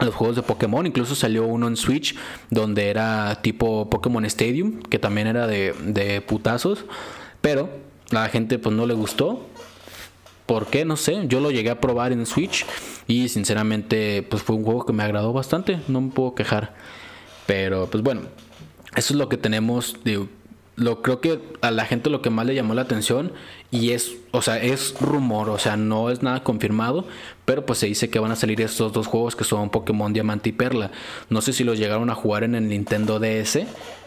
los juegos de Pokémon. Incluso salió uno en Switch donde era tipo Pokémon Stadium, que también era de, de putazos. Pero a la gente pues no le gustó. ¿Por qué? No sé. Yo lo llegué a probar en Switch y sinceramente pues fue un juego que me agradó bastante. No me puedo quejar. Pero pues bueno. eso es lo que tenemos lo creo que a la gente lo que más le llamó la atención y es, o sea, es rumor, o sea, no es nada confirmado, pero pues se dice que van a salir estos dos juegos que son Pokémon Diamante y Perla. No sé si los llegaron a jugar en el Nintendo DS.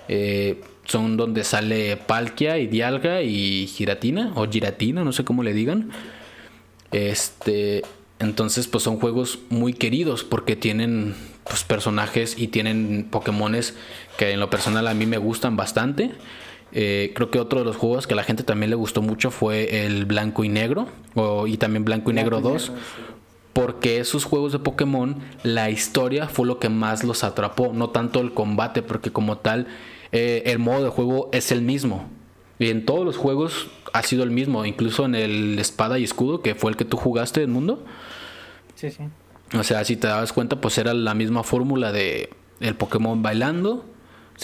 Eh, son donde sale Palkia y Dialga y Giratina o Giratina, no sé cómo le digan. Este, entonces pues son juegos muy queridos porque tienen pues personajes y tienen Pokémones que en lo personal a mí me gustan bastante. Eh, creo que otro de los juegos que a la gente también le gustó mucho fue el Blanco y Negro o, y también Blanco y Negro 2. Porque esos juegos de Pokémon, la historia fue lo que más los atrapó, no tanto el combate, porque como tal, eh, el modo de juego es el mismo. Y en todos los juegos ha sido el mismo, incluso en el Espada y Escudo, que fue el que tú jugaste, el mundo. Sí, sí. O sea, si te das cuenta, pues era la misma fórmula de el Pokémon bailando,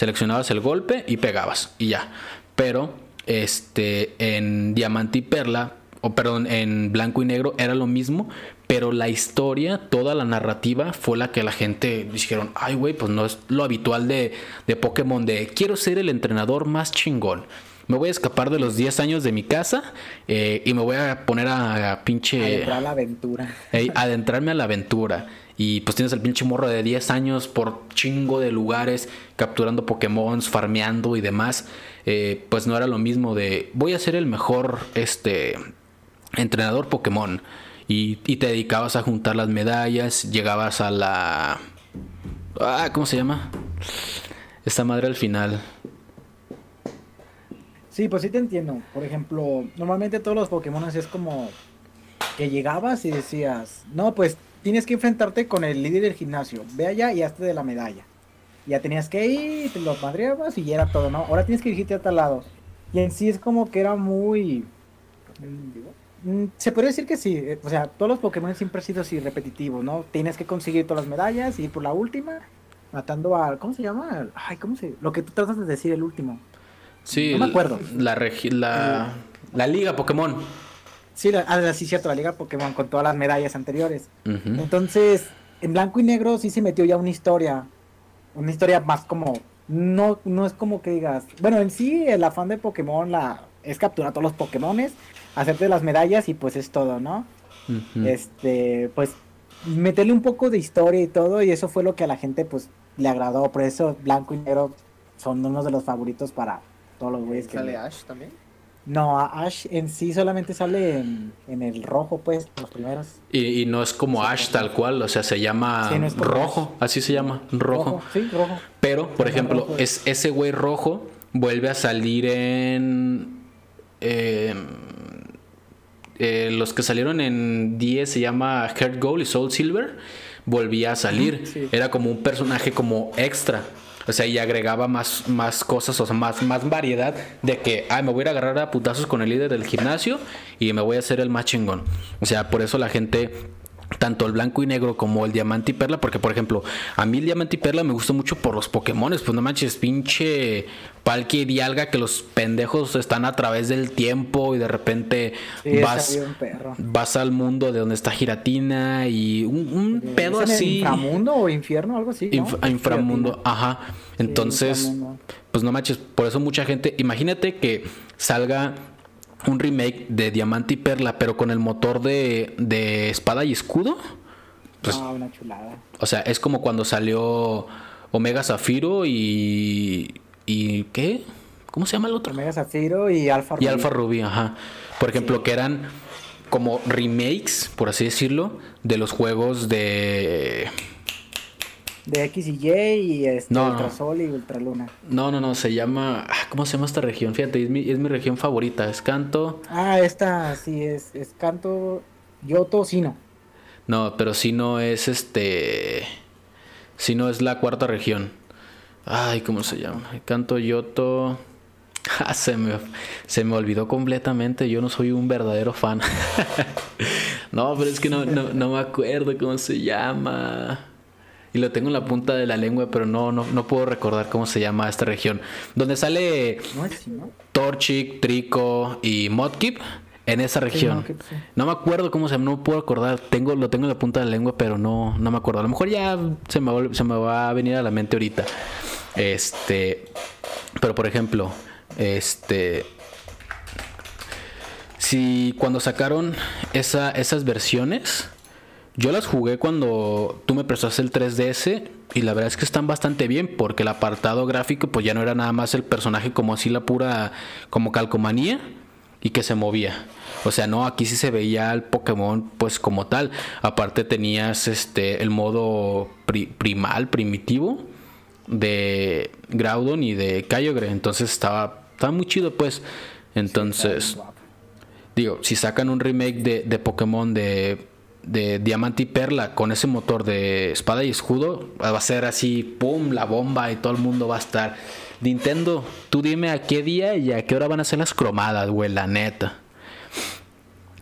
seleccionabas el golpe y pegabas y ya. Pero este en Diamante y Perla, o perdón, en Blanco y Negro era lo mismo, pero la historia, toda la narrativa fue la que la gente dijeron, ay güey, pues no es lo habitual de, de Pokémon de quiero ser el entrenador más chingón me voy a escapar de los 10 años de mi casa eh, y me voy a poner a, pinche... Adentrar a la aventura. adentrarme a la aventura. Y pues tienes el pinche morro de 10 años por chingo de lugares, capturando Pokémon, farmeando y demás. Eh, pues no era lo mismo de voy a ser el mejor este entrenador Pokémon. Y, te dedicabas a juntar las medallas, llegabas a la... Ah, ¿Cómo se llama? Esta madre al final. Sí, pues sí te entiendo. Por ejemplo, normalmente todos los Pokémon es como que llegabas y decías, no, pues tienes que enfrentarte con el líder del gimnasio. Ve allá y hazte de la medalla. Ya tenías que ir, te lo madreabas y ya era todo, ¿no? Ahora tienes que dirigirte a tal lado. Y en sí es como que era muy... Mm, se podría decir que sí, eh, o sea, todos los Pokémon siempre han sido así repetitivos, ¿no? Tienes que conseguir todas las medallas y ir por la última, matando a... ¿Cómo se llama? Ay, ¿cómo se...? Lo que tú tratas de decir, el último. Sí, no me acuerdo. La, la, la, liga Pokémon. Sí, la, ah, sí, cierto, la liga Pokémon con todas las medallas anteriores. Entonces, en blanco y negro sí se metió ya una historia. Una historia más como. No, no es como que digas. Bueno, en sí, el afán de Pokémon la, es capturar todos los Pokémones, hacerte las medallas y pues es todo, ¿no? Este, pues meterle un poco de historia y todo, y eso fue lo que a la gente pues le agradó. Por eso blanco y negro son uno de los favoritos para, todos los güeyes que. ¿Sale Ash también? No, Ash en sí solamente sale en, el rojo, pues, los primeros. Y, no es como Ash tal cual, o sea, se llama rojo, así se llama, rojo. Sí, rojo. Pero, por ejemplo, es, ese güey rojo vuelve a salir en... Eh, los que salieron en 10 se llama Heart Gold y Soul Silver, volvía a salir. Era como un personaje como extra. O sea, y agregaba más, más cosas, o sea, más, más variedad de que, ay, me voy a, ir a agarrar a putazos con el líder del gimnasio y me voy a hacer el más chingón. O sea, por eso la gente tanto el blanco y negro como el diamante y perla, porque por ejemplo, a mí el diamante y perla me gusta mucho por los Pokémones, pues no manches, pinche Palkia y Dialga que los pendejos están a través del tiempo y de repente vas, vas al mundo de donde está Giratina y un, pedo así. ¿Inframundo o infierno, algo así? inframundo, ajá. Entonces, pues no manches, por eso mucha gente, imagínate que salga un remake de Diamante y Perla, pero con el motor de, de espada y escudo. Pues, ah, una chulada. O sea, es como cuando salió Omega Zafiro y. ¿Y qué? ¿Cómo se llama el otro? Omega Zafiro y Alfa Rubí. Y Alfa Rubí, ajá. Por ejemplo, que eran como remakes, por así decirlo, de los juegos de de X y Y y este, Ultrasol y Ultraluna. No, no, no, se llama. Ah, ¿Cómo se llama esta región? Fíjate, es mi, es mi región favorita. Es Canto. Ah, esta sí es, es Canto. Yoto, Sino. No, pero Sino es este. Sino es la cuarta región. Ay, ¿cómo se llama? Canto, Yoto. Ah, se me, se me olvidó completamente. Yo no soy un verdadero fan. no, pero es que no, no, no me acuerdo cómo se llama y lo tengo en la punta de la lengua, pero no, no, no puedo recordar cómo se llama esta región. Donde sale Torchic, Trico y Modkip en esa región. No me acuerdo cómo se llama, no puedo acordar. Tengo, lo tengo en la punta de la lengua, pero no, no me acuerdo. A lo mejor ya se me, se me va a venir a la mente ahorita. Este, pero por ejemplo, este, si cuando sacaron esa, esas versiones, yo las jugué cuando tú me prestaste el 3DS y la verdad es que están bastante bien porque el apartado gráfico pues ya no era nada más el personaje como así la pura como calcomanía y que se movía. O sea, no, aquí sí se veía el Pokémon pues como tal. Aparte tenías este el modo primal, primitivo de Groudon y de Kyogre, entonces estaba estaba muy chido pues. Entonces, digo, si sacan un remake de, de Pokémon de de Diamante y Perla con ese motor de espada y escudo, va a ser así, ¡pum! la bomba y todo el mundo va a estar. Nintendo, tú dime a qué día y a qué hora van a ser las cromadas, güey, la neta.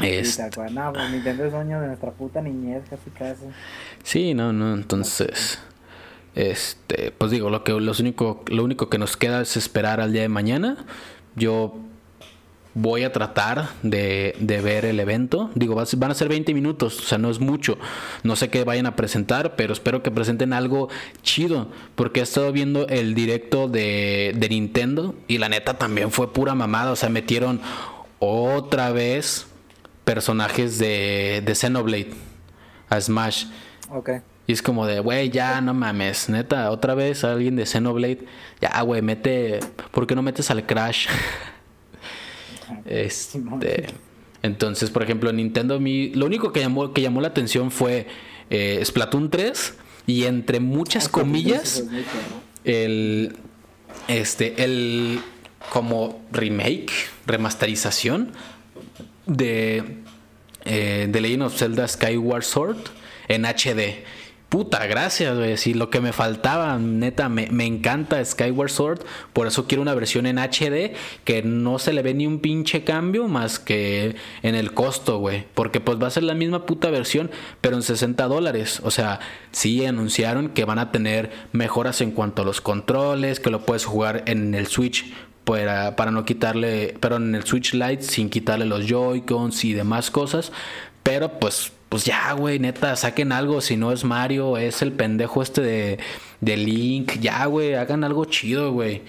Es... No, pues, Nintendo es dueño de nuestra puta niñez, casi casi. Sí, no, no, entonces. Este, pues digo, lo que los único, lo único que nos queda es esperar al día de mañana. Yo voy a tratar de, ver el evento. Digo, van a ser 20 minutos, o sea, no es mucho. No sé qué vayan a presentar, pero espero que presenten algo chido, porque he estado viendo el directo de, Nintendo y la neta también fue pura mamada, o sea, metieron otra vez personajes de, de Xenoblade a Smash. Ok. Y es como de, güey, ya no mames, neta, otra vez alguien de Xenoblade. Ya, güey, mete, ¿por qué no metes al Crash? Este, entonces, por ejemplo, Nintendo, lo único que llamó, que llamó la atención fue eh, Splatoon 3 y entre muchas comillas, el, este, el como remake, remasterización de, eh, de Legend of Zelda Skyward Sword en HD. Puta, gracias, güey. Sí, lo que me faltaba, neta, me, me, encanta Skyward Sword. Por eso quiero una versión en HD que no se le ve ni un pinche cambio más que en el costo, güey. Porque pues va a ser la misma puta versión, pero en 60 dólares. O sea, sí anunciaron que van a tener mejoras en cuanto a los controles, que lo puedes jugar en el Switch para, para no quitarle, pero en el Switch Lite sin quitarle los Joy-Cons y demás cosas. Pero pues pues ya, güey, neta, saquen algo. Si no es Mario, es el pendejo este de, de Link. Ya, güey, hagan algo chido, güey.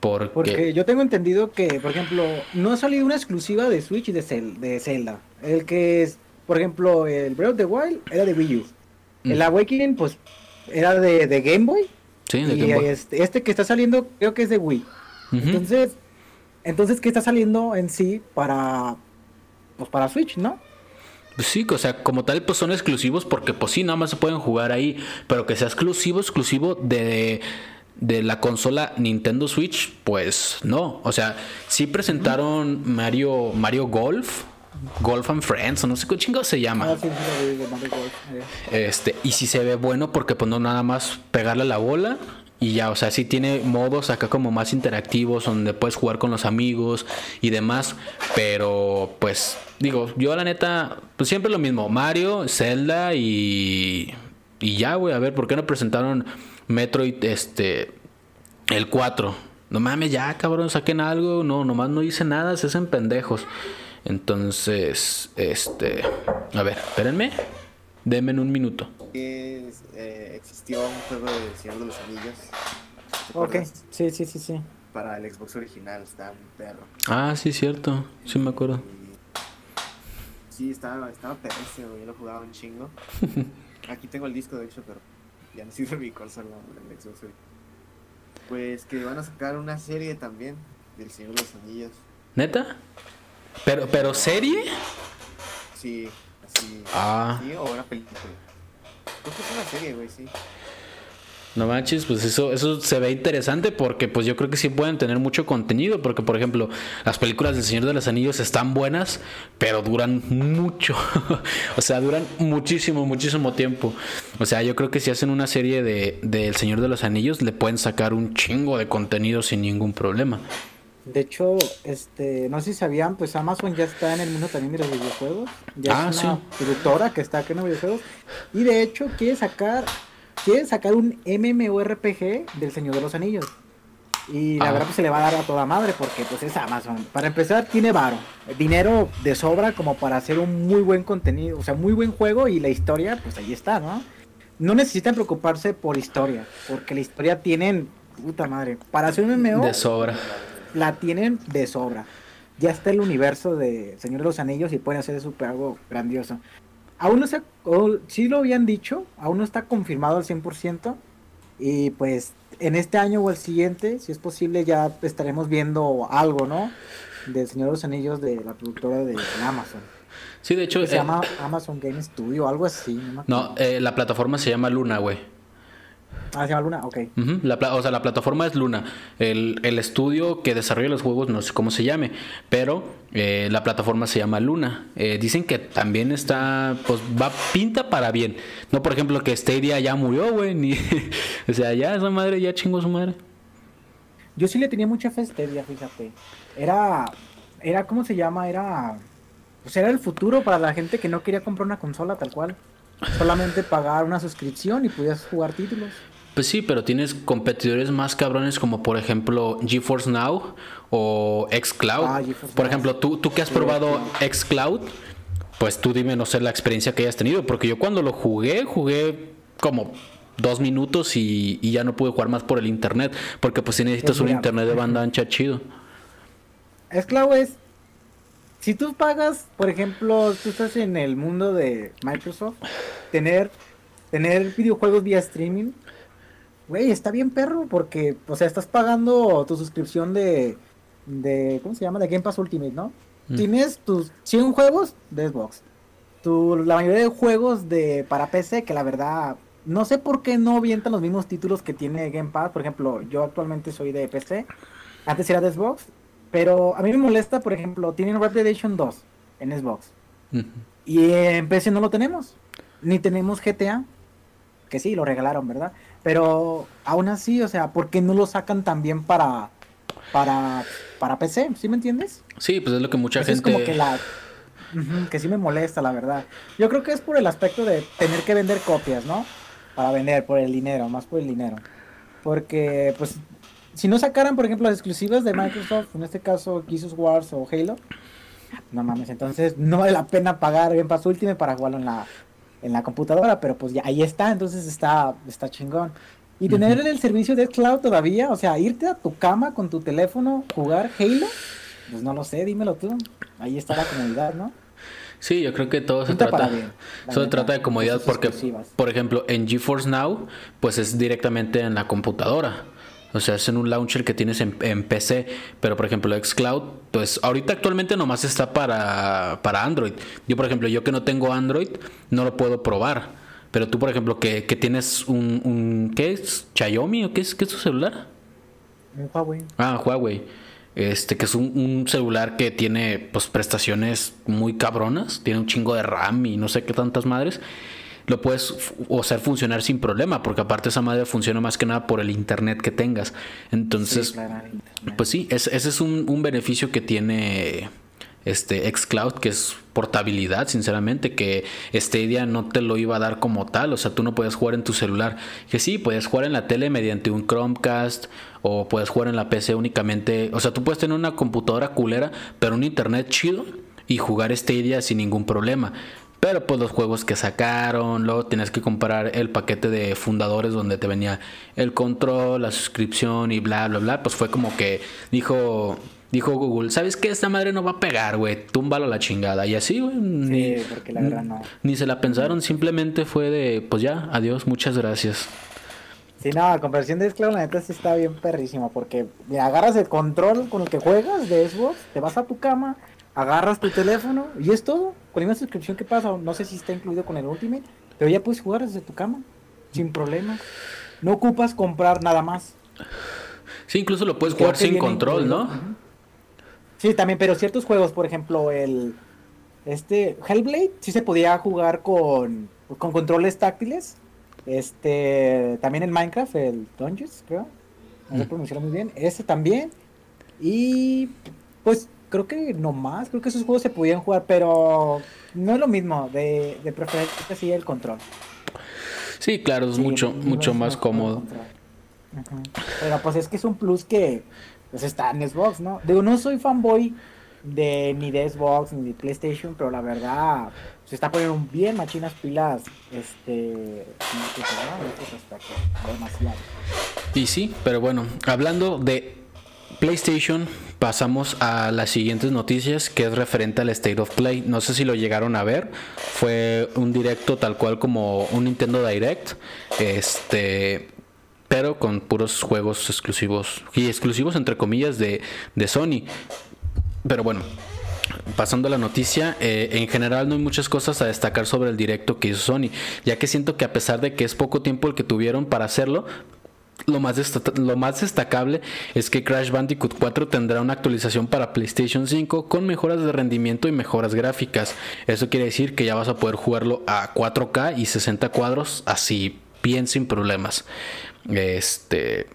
Porque... Porque yo tengo entendido que, por ejemplo, no ha salido una exclusiva de Switch y de, de Zelda. El que es, por ejemplo, el Breath of the Wild era de Wii U. El mm. Awakening, pues, era de, de Game Boy. Sí, de y Game Boy. Este, este, que está saliendo, creo que es de Wii. Entonces, entonces, ¿qué está saliendo en sí para, pues, para Switch, no? Pues sí, o sea, como tal, pues son exclusivos porque pues sí, nada más se pueden jugar ahí, pero que sea exclusivo, exclusivo de, de la consola Nintendo Switch, pues no. O sea, sí presentaron Mario, Mario Golf, Golf and Friends, o no sé qué chingo se llama. Ah, eh. Este, y si se ve bueno porque pues no nada más pegarle la bola y ya, o sea, sí tiene modos acá como más interactivos donde puedes jugar con los amigos y demás, pero pues digo, yo la neta, pues siempre lo mismo, Mario, Zelda y y ya, güey, a ver, ¿por qué no presentaron Metroid este el 4? No mames, ya, cabrón, saquen algo, no, nomás no hice nada, se hacen pendejos. Entonces, este, a ver, espérenme. Denme en un minuto. Eh, existió un juego de Señor de los Anillos. Ok, sí, sí, sí, sí. Para el Xbox original, está un perro. Ah, sí, cierto. Sí, me acuerdo. Sí, estaba, estaba perrísimo, yo lo jugaba un chingo. Aquí tengo el disco, de hecho, pero ya no sirve mi consola el Xbox Pues que van a sacar una serie también del Señor de los Anillos. ¿Neta? ¿Pero, pero serie? Sí, Ah. Sí, o una película. Creo que es una serie, güey, sí. No manches, pues eso, eso se ve interesante porque pues yo creo que sí pueden tener mucho contenido, porque por ejemplo, las películas del Señor de los Anillos están buenas, pero duran mucho. o sea, duran muchísimo, muchísimo tiempo. O sea, yo creo que si hacen una serie de, de El Señor de los Anillos, le pueden sacar un chingo de contenido sin ningún problema. De hecho, este, no sé si sabían, pues Amazon ya está en el mundo también de los videojuegos. Ya es ah, una productora que está aquí en los videojuegos. Y de hecho quiere sacar, quiere sacar un MMORPG del Señor de los Anillos. Y la ah. verdad pues se le va a dar a toda madre porque pues es Amazon. Para empezar tiene varo, dinero de sobra como para hacer un muy buen contenido, o sea, muy buen juego y la historia pues ahí está, ¿no? No necesitan preocuparse por historia, porque la historia tienen puta madre. Para hacer un MMO. De sobra. La tienen de sobra. Ya está el universo de Señor de los Anillos y pueden hacer super algo grandioso. Aún no se. sí lo habían dicho, aún no está confirmado al 100%. Y pues en este año o el siguiente, si es posible, ya estaremos viendo algo, ¿no? Del Señor de los Anillos de la productora de Amazon. Sí, de hecho. se eh, llama Amazon Game Studio, algo así. No, eh, la plataforma se llama Luna, güey. Ah, se llama Luna, ok. la, o sea, la plataforma es Luna. El, estudio que desarrolla los juegos, no sé cómo se llame, pero eh, la plataforma se llama Luna. Eh, dicen que también está, pues va, pinta para bien. No, por ejemplo, que Stadia ya murió, güey. Ni, o sea, ya esa madre ya chingó su madre. Yo sí le tenía mucha fe a Stadia, fíjate. Era, era, ¿cómo se llama? Era, pues era el futuro para la gente que no quería comprar una consola tal cual. Solamente pagar una suscripción y podías jugar títulos. Pues sí, pero tienes competidores más cabrones como por ejemplo GeForce Now o Xcloud. Ah, por ejemplo, tú, tú que has probado Xcloud, pues tú dime, no sé, la experiencia que hayas tenido, porque yo cuando lo jugué, jugué como dos minutos y, ya no pude jugar más por el internet, porque pues si necesitas un internet de banda ancha chido. Xcloud es, si tú pagas, por ejemplo, tú estás en el mundo de Microsoft, tener, tener videojuegos vía streaming güey, está bien perro porque, o sea, estás pagando tu suscripción de, de ¿cómo se llama? De Game Pass Ultimate, ¿no? Mm. Tienes tus 100 juegos de Xbox. Tu, la mayoría de juegos de para PC, que la verdad, no sé por qué no avientan los mismos títulos que tiene Game Pass. Por ejemplo, yo actualmente soy de PC. Antes era de Xbox. Pero a mí me molesta, por ejemplo, tienen Red Dead Redemption 2 en Xbox. Y en PC no lo tenemos. Ni tenemos GTA. Que sí, lo regalaron, ¿verdad? Pero aún así, o sea, ¿por qué no lo sacan también para, para, para PC? ¿Sí me entiendes? Sí, pues es lo que mucha gente... Es como que la... que sí me molesta, la verdad. Yo creo que es por el aspecto de tener que vender copias, ¿no? Para vender, por el dinero, más por el dinero. Porque, pues, si no sacaran, por ejemplo, las exclusivas de Microsoft, en este caso Jesus Wars o Halo, no mames, entonces no vale la pena pagar Game Pass Ultimate para jugarlo en la, en la computadora, pero pues ya ahí está, entonces está, está chingón. Y tener el servicio de cloud todavía, o sea, irte a tu cama con tu teléfono, jugar Halo, pues no lo sé, dímelo tú. Ahí está la comodidad, ¿no? Sí, yo creo que todo se trata, se trata de comodidad porque, por ejemplo, en GeForce Now, pues es directamente en la computadora. O sea, es en un launcher que tienes en, PC. Pero, por ejemplo, Xcloud, pues ahorita actualmente nomás está para, para Android. Yo, por ejemplo, yo que no tengo Android, no lo puedo probar. Pero tú, por ejemplo, que, que tienes un, un, ¿Qué es? ¿Xiaomi o qué es, qué es tu celular? Un Huawei. Ah, Huawei. Este, que es un, un, celular que tiene pues prestaciones muy cabronas. Tiene un chingo de RAM y no sé qué tantas madres lo puedes hacer funcionar sin problema, porque aparte esa madre funciona más que nada por el internet que tengas. Entonces, pues sí, ese es un, un, beneficio que tiene este xCloud, que es portabilidad, sinceramente, que Stadia no te lo iba a dar como tal, o sea, tú no puedes jugar en tu celular, que sí, puedes jugar en la tele mediante un Chromecast o puedes jugar en la PC únicamente, o sea, tú puedes tener una computadora culera, pero un internet chido y jugar Stadia sin ningún problema. Pero pues los juegos que sacaron, luego tienes que comprar el paquete de fundadores donde te venía el control, la suscripción y bla, bla, bla. Pues fue como que dijo, dijo Google, ¿sabes qué? Esta madre no va a pegar, güey. Túmbalo a la chingada. Y así, güey. Ni, porque la verdad no. Ni se la pensaron, simplemente fue de, pues ya, adiós, muchas gracias. Sí, no, la conversión de esclavo, la neta sí está bien perrísima. Porque mira, agarras el control con el que juegas de Xbox, te vas a tu cama, agarras tu teléfono y es todo. Con una suscripción que pasa, no sé si está incluido con el Ultimate, pero ya puedes jugar desde tu cama, sin problema. No ocupas comprar nada más. Sí, incluso lo puedes jugar sin control, ¿no? Sí, también, pero ciertos juegos, por ejemplo, el este Hellblade sí se podía jugar con, con controles táctiles. Este, también el Minecraft, el Dungeons, creo. No sé pronunciarlo muy bien. Ese también. Y pues creo que no más, creo que esos juegos se podían jugar, pero no es lo mismo de, de que siga el control. Sí, claro, es mucho, mucho más cómodo. Pero pues es que es un plus que pues está en Xbox, ¿no? Digo, no soy fanboy de ni de Xbox ni de PlayStation, pero la verdad se está poniendo bien machinas pilas este, este demasiado. Y sí, pero bueno, hablando de PlayStation, pasamos a las siguientes noticias que es referente al State of Play. No sé si lo llegaron a ver. Fue un directo tal cual como un Nintendo Direct. Este. Pero con puros juegos exclusivos. Y exclusivos entre comillas de, de Sony. Pero bueno, pasando a la noticia, eh, en general no hay muchas cosas a destacar sobre el directo que hizo Sony, ya que siento que a pesar de que es poco tiempo el que tuvieron para hacerlo, lo más, lo más destacable es que Crash Bandicoot 4 tendrá una actualización para PlayStation 5 con mejoras de rendimiento y mejoras gráficas. Eso quiere decir que ya vas a poder jugarlo a 4K y 60 cuadros así bien sin problemas. Este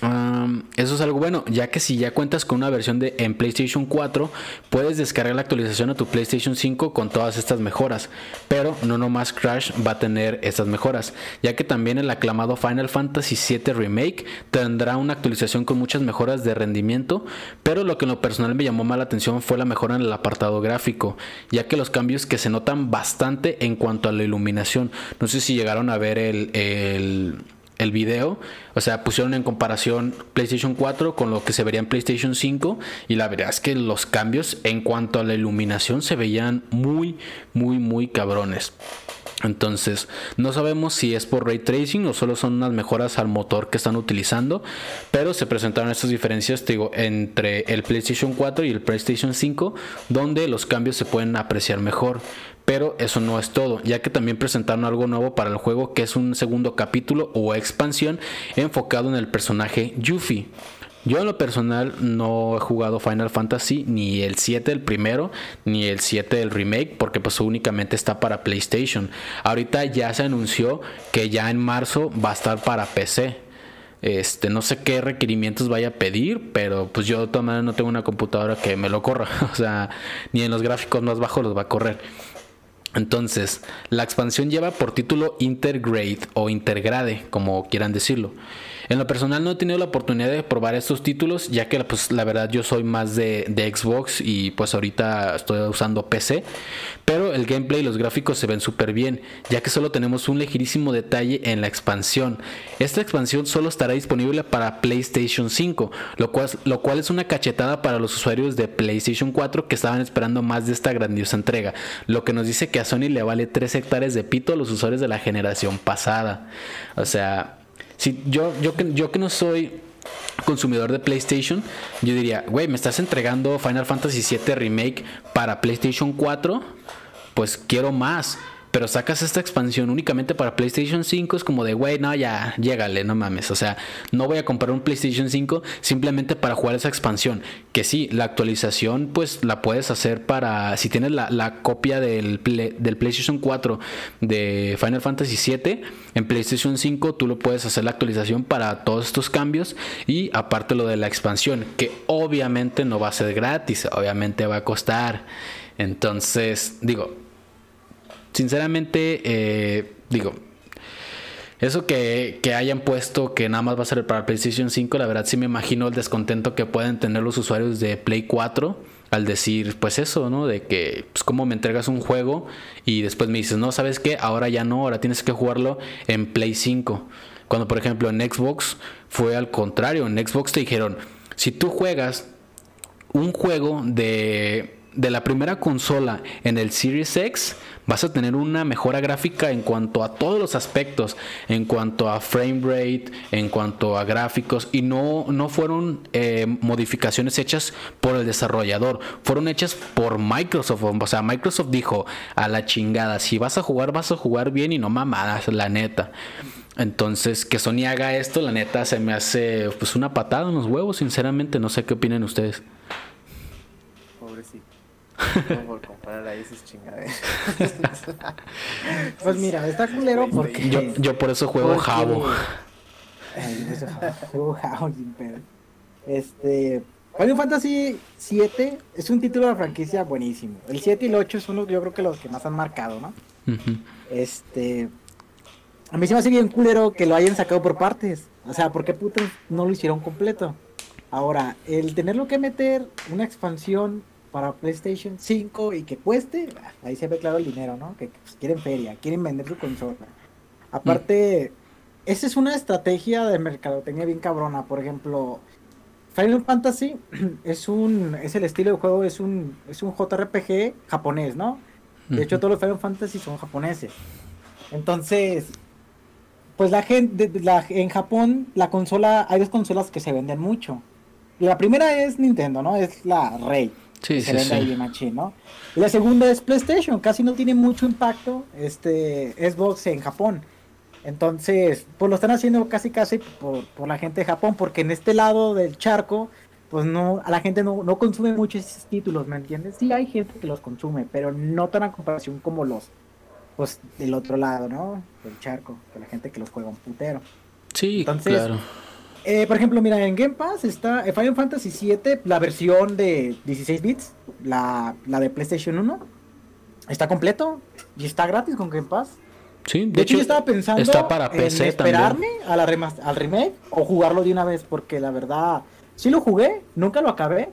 eso es algo bueno, ya que si ya cuentas con una versión de en PlayStation 4, puedes descargar la actualización a tu PlayStation 5 con todas estas mejoras. Pero no nomás Crash va a tener estas mejoras, ya que también el aclamado Final Fantasy VII Remake tendrá una actualización con muchas mejoras de rendimiento. Pero lo que en lo personal me llamó más la atención fue la mejora en el apartado gráfico, ya que los cambios que se notan bastante en cuanto a la iluminación. No sé si llegaron a ver el, el el video. O sea, pusieron en comparación PlayStation 4 con lo que se vería en PlayStation 5. Y la verdad es que los cambios en cuanto a la iluminación se veían muy, muy, muy cabrones. Entonces, no sabemos si es por ray tracing o solo son unas mejoras al motor que están utilizando, pero se presentaron estas diferencias entre el PlayStation 4 y el PlayStation 5, donde los cambios se pueden apreciar mejor. Pero eso no es todo, ya que también presentaron algo nuevo para el juego que es un segundo capítulo o expansión enfocado en el personaje Yuffie. Yo en lo personal no he jugado Final Fantasy ni el 7 el primero ni el 7 del remake porque pues únicamente está para PlayStation. Ahorita ya se anunció que ya en marzo va a estar para PC. Este, no sé qué requerimientos vaya a pedir, pero pues yo de todas maneras no tengo una computadora que me lo corra. O sea, ni en los gráficos más bajos los va a correr. Entonces, la expansión lleva por título Intergrade o Intergrade, como quieran decirlo. En lo personal no he tenido la oportunidad de probar estos títulos, ya que pues, la verdad yo soy más de, Xbox y pues ahorita estoy usando PC. Pero el gameplay y los gráficos se ven súper bien, ya que solo tenemos un ligerísimo detalle en la expansión. Esta expansión solo estará disponible para PlayStation 5, lo cual, lo cual es una cachetada para los usuarios de PlayStation 4 que estaban esperando más de esta grandiosa entrega, lo que nos dice que a Sony le vale 3 hectáreas de pito a los usuarios de la generación pasada. O sea, si yo, yo, que, yo que no soy consumidor de PlayStation, yo diría, güey, me estás entregando Final Fantasy VII Remake para PlayStation 4, pues quiero más. Pero sacas esta expansión únicamente para PlayStation 5, es como de, güey, no, ya, llégale, no mames. O sea, no voy a comprar un PlayStation 5 simplemente para jugar esa expansión. Que sí, la actualización, pues la puedes hacer para, si tienes la, copia del, del PlayStation 4 de Final Fantasy 7, en PlayStation 5 tú lo puedes hacer la actualización para todos estos cambios. Y aparte lo de la expansión, que obviamente no va a ser gratis, obviamente va a costar. Entonces, digo, sinceramente, eh, digo, eso que, hayan puesto que nada más va a ser para PlayStation 5, la verdad sí me imagino el descontento que pueden tener los usuarios de Play 4 al decir, pues eso, ¿no? De que, pues, como me entregas un juego y después me dices, no, ¿sabes qué? Ahora ya no, ahora tienes que jugarlo en Play 5. Cuando, por ejemplo, en Xbox fue al contrario, en Xbox te dijeron, si tú juegas un juego de de la primera consola en el Series X vas a tener una mejora gráfica en cuanto a todos los aspectos, en cuanto a frame rate, en cuanto a gráficos y no, no fueron eh, modificaciones hechas por el desarrollador, fueron hechas por Microsoft. O sea, Microsoft dijo a la chingada, si vas a jugar vas a jugar bien y no mamadas, la neta. Entonces, que Sony haga esto, la neta se me hace pues una patada en los huevos, sinceramente, no sé qué opinan ustedes. por comprar ahí sus chingaderas. pues mira, está culero porque. Yo, yo por eso juego Jabo. juego Jabo sin pedo. Este. Final Fantasy 7 es un título de franquicia buenísimo. El 7 y el 8 son yo creo que los que más han marcado, ¿no? Este. A mí se me hace bien culero que lo hayan sacado por partes. O sea, ¿por qué putos no lo hicieron completo? Ahora, el tenerlo que meter una expansión para PlayStation 5 y que cueste, ahí se ve claro el dinero, ¿no? Que pues, quieren feria, quieren vender su consola. Aparte, esa es una estrategia de mercadotecnia bien cabrona. Por ejemplo, Final Fantasy es un es el estilo de juego es un es un JRPG japonés, ¿no? De hecho todos los Final Fantasy son japoneses. Entonces, pues la gente la, en Japón la consola hay dos consolas que se venden mucho. La primera es Nintendo, ¿no? Es la Rey. Sí, se sí, vende sí. ahí bien machín, ¿no? Y la segunda es PlayStation, casi no tiene mucho impacto este Xbox en Japón. Entonces, pues lo están haciendo casi casi por, por la gente de Japón, porque en este lado del charco, pues no, a la gente no, no consume mucho esos títulos, ¿me entiendes? Sí hay gente que los consume, pero no tan a comparación como los, pues del otro lado, ¿no? Del charco, de la gente que los juega un putero. Sí, Entonces, claro. Eh, por ejemplo, mira, en Game Pass está eh, Final Fantasy VII, la versión de 16 bits, la, la de PlayStation 1. Está completo y está gratis con Game Pass. Sí, De, hecho, yo estaba pensando está para en PC esperarme también. a la al remake o jugarlo de una vez, porque la verdad, sí lo jugué, nunca lo acabé.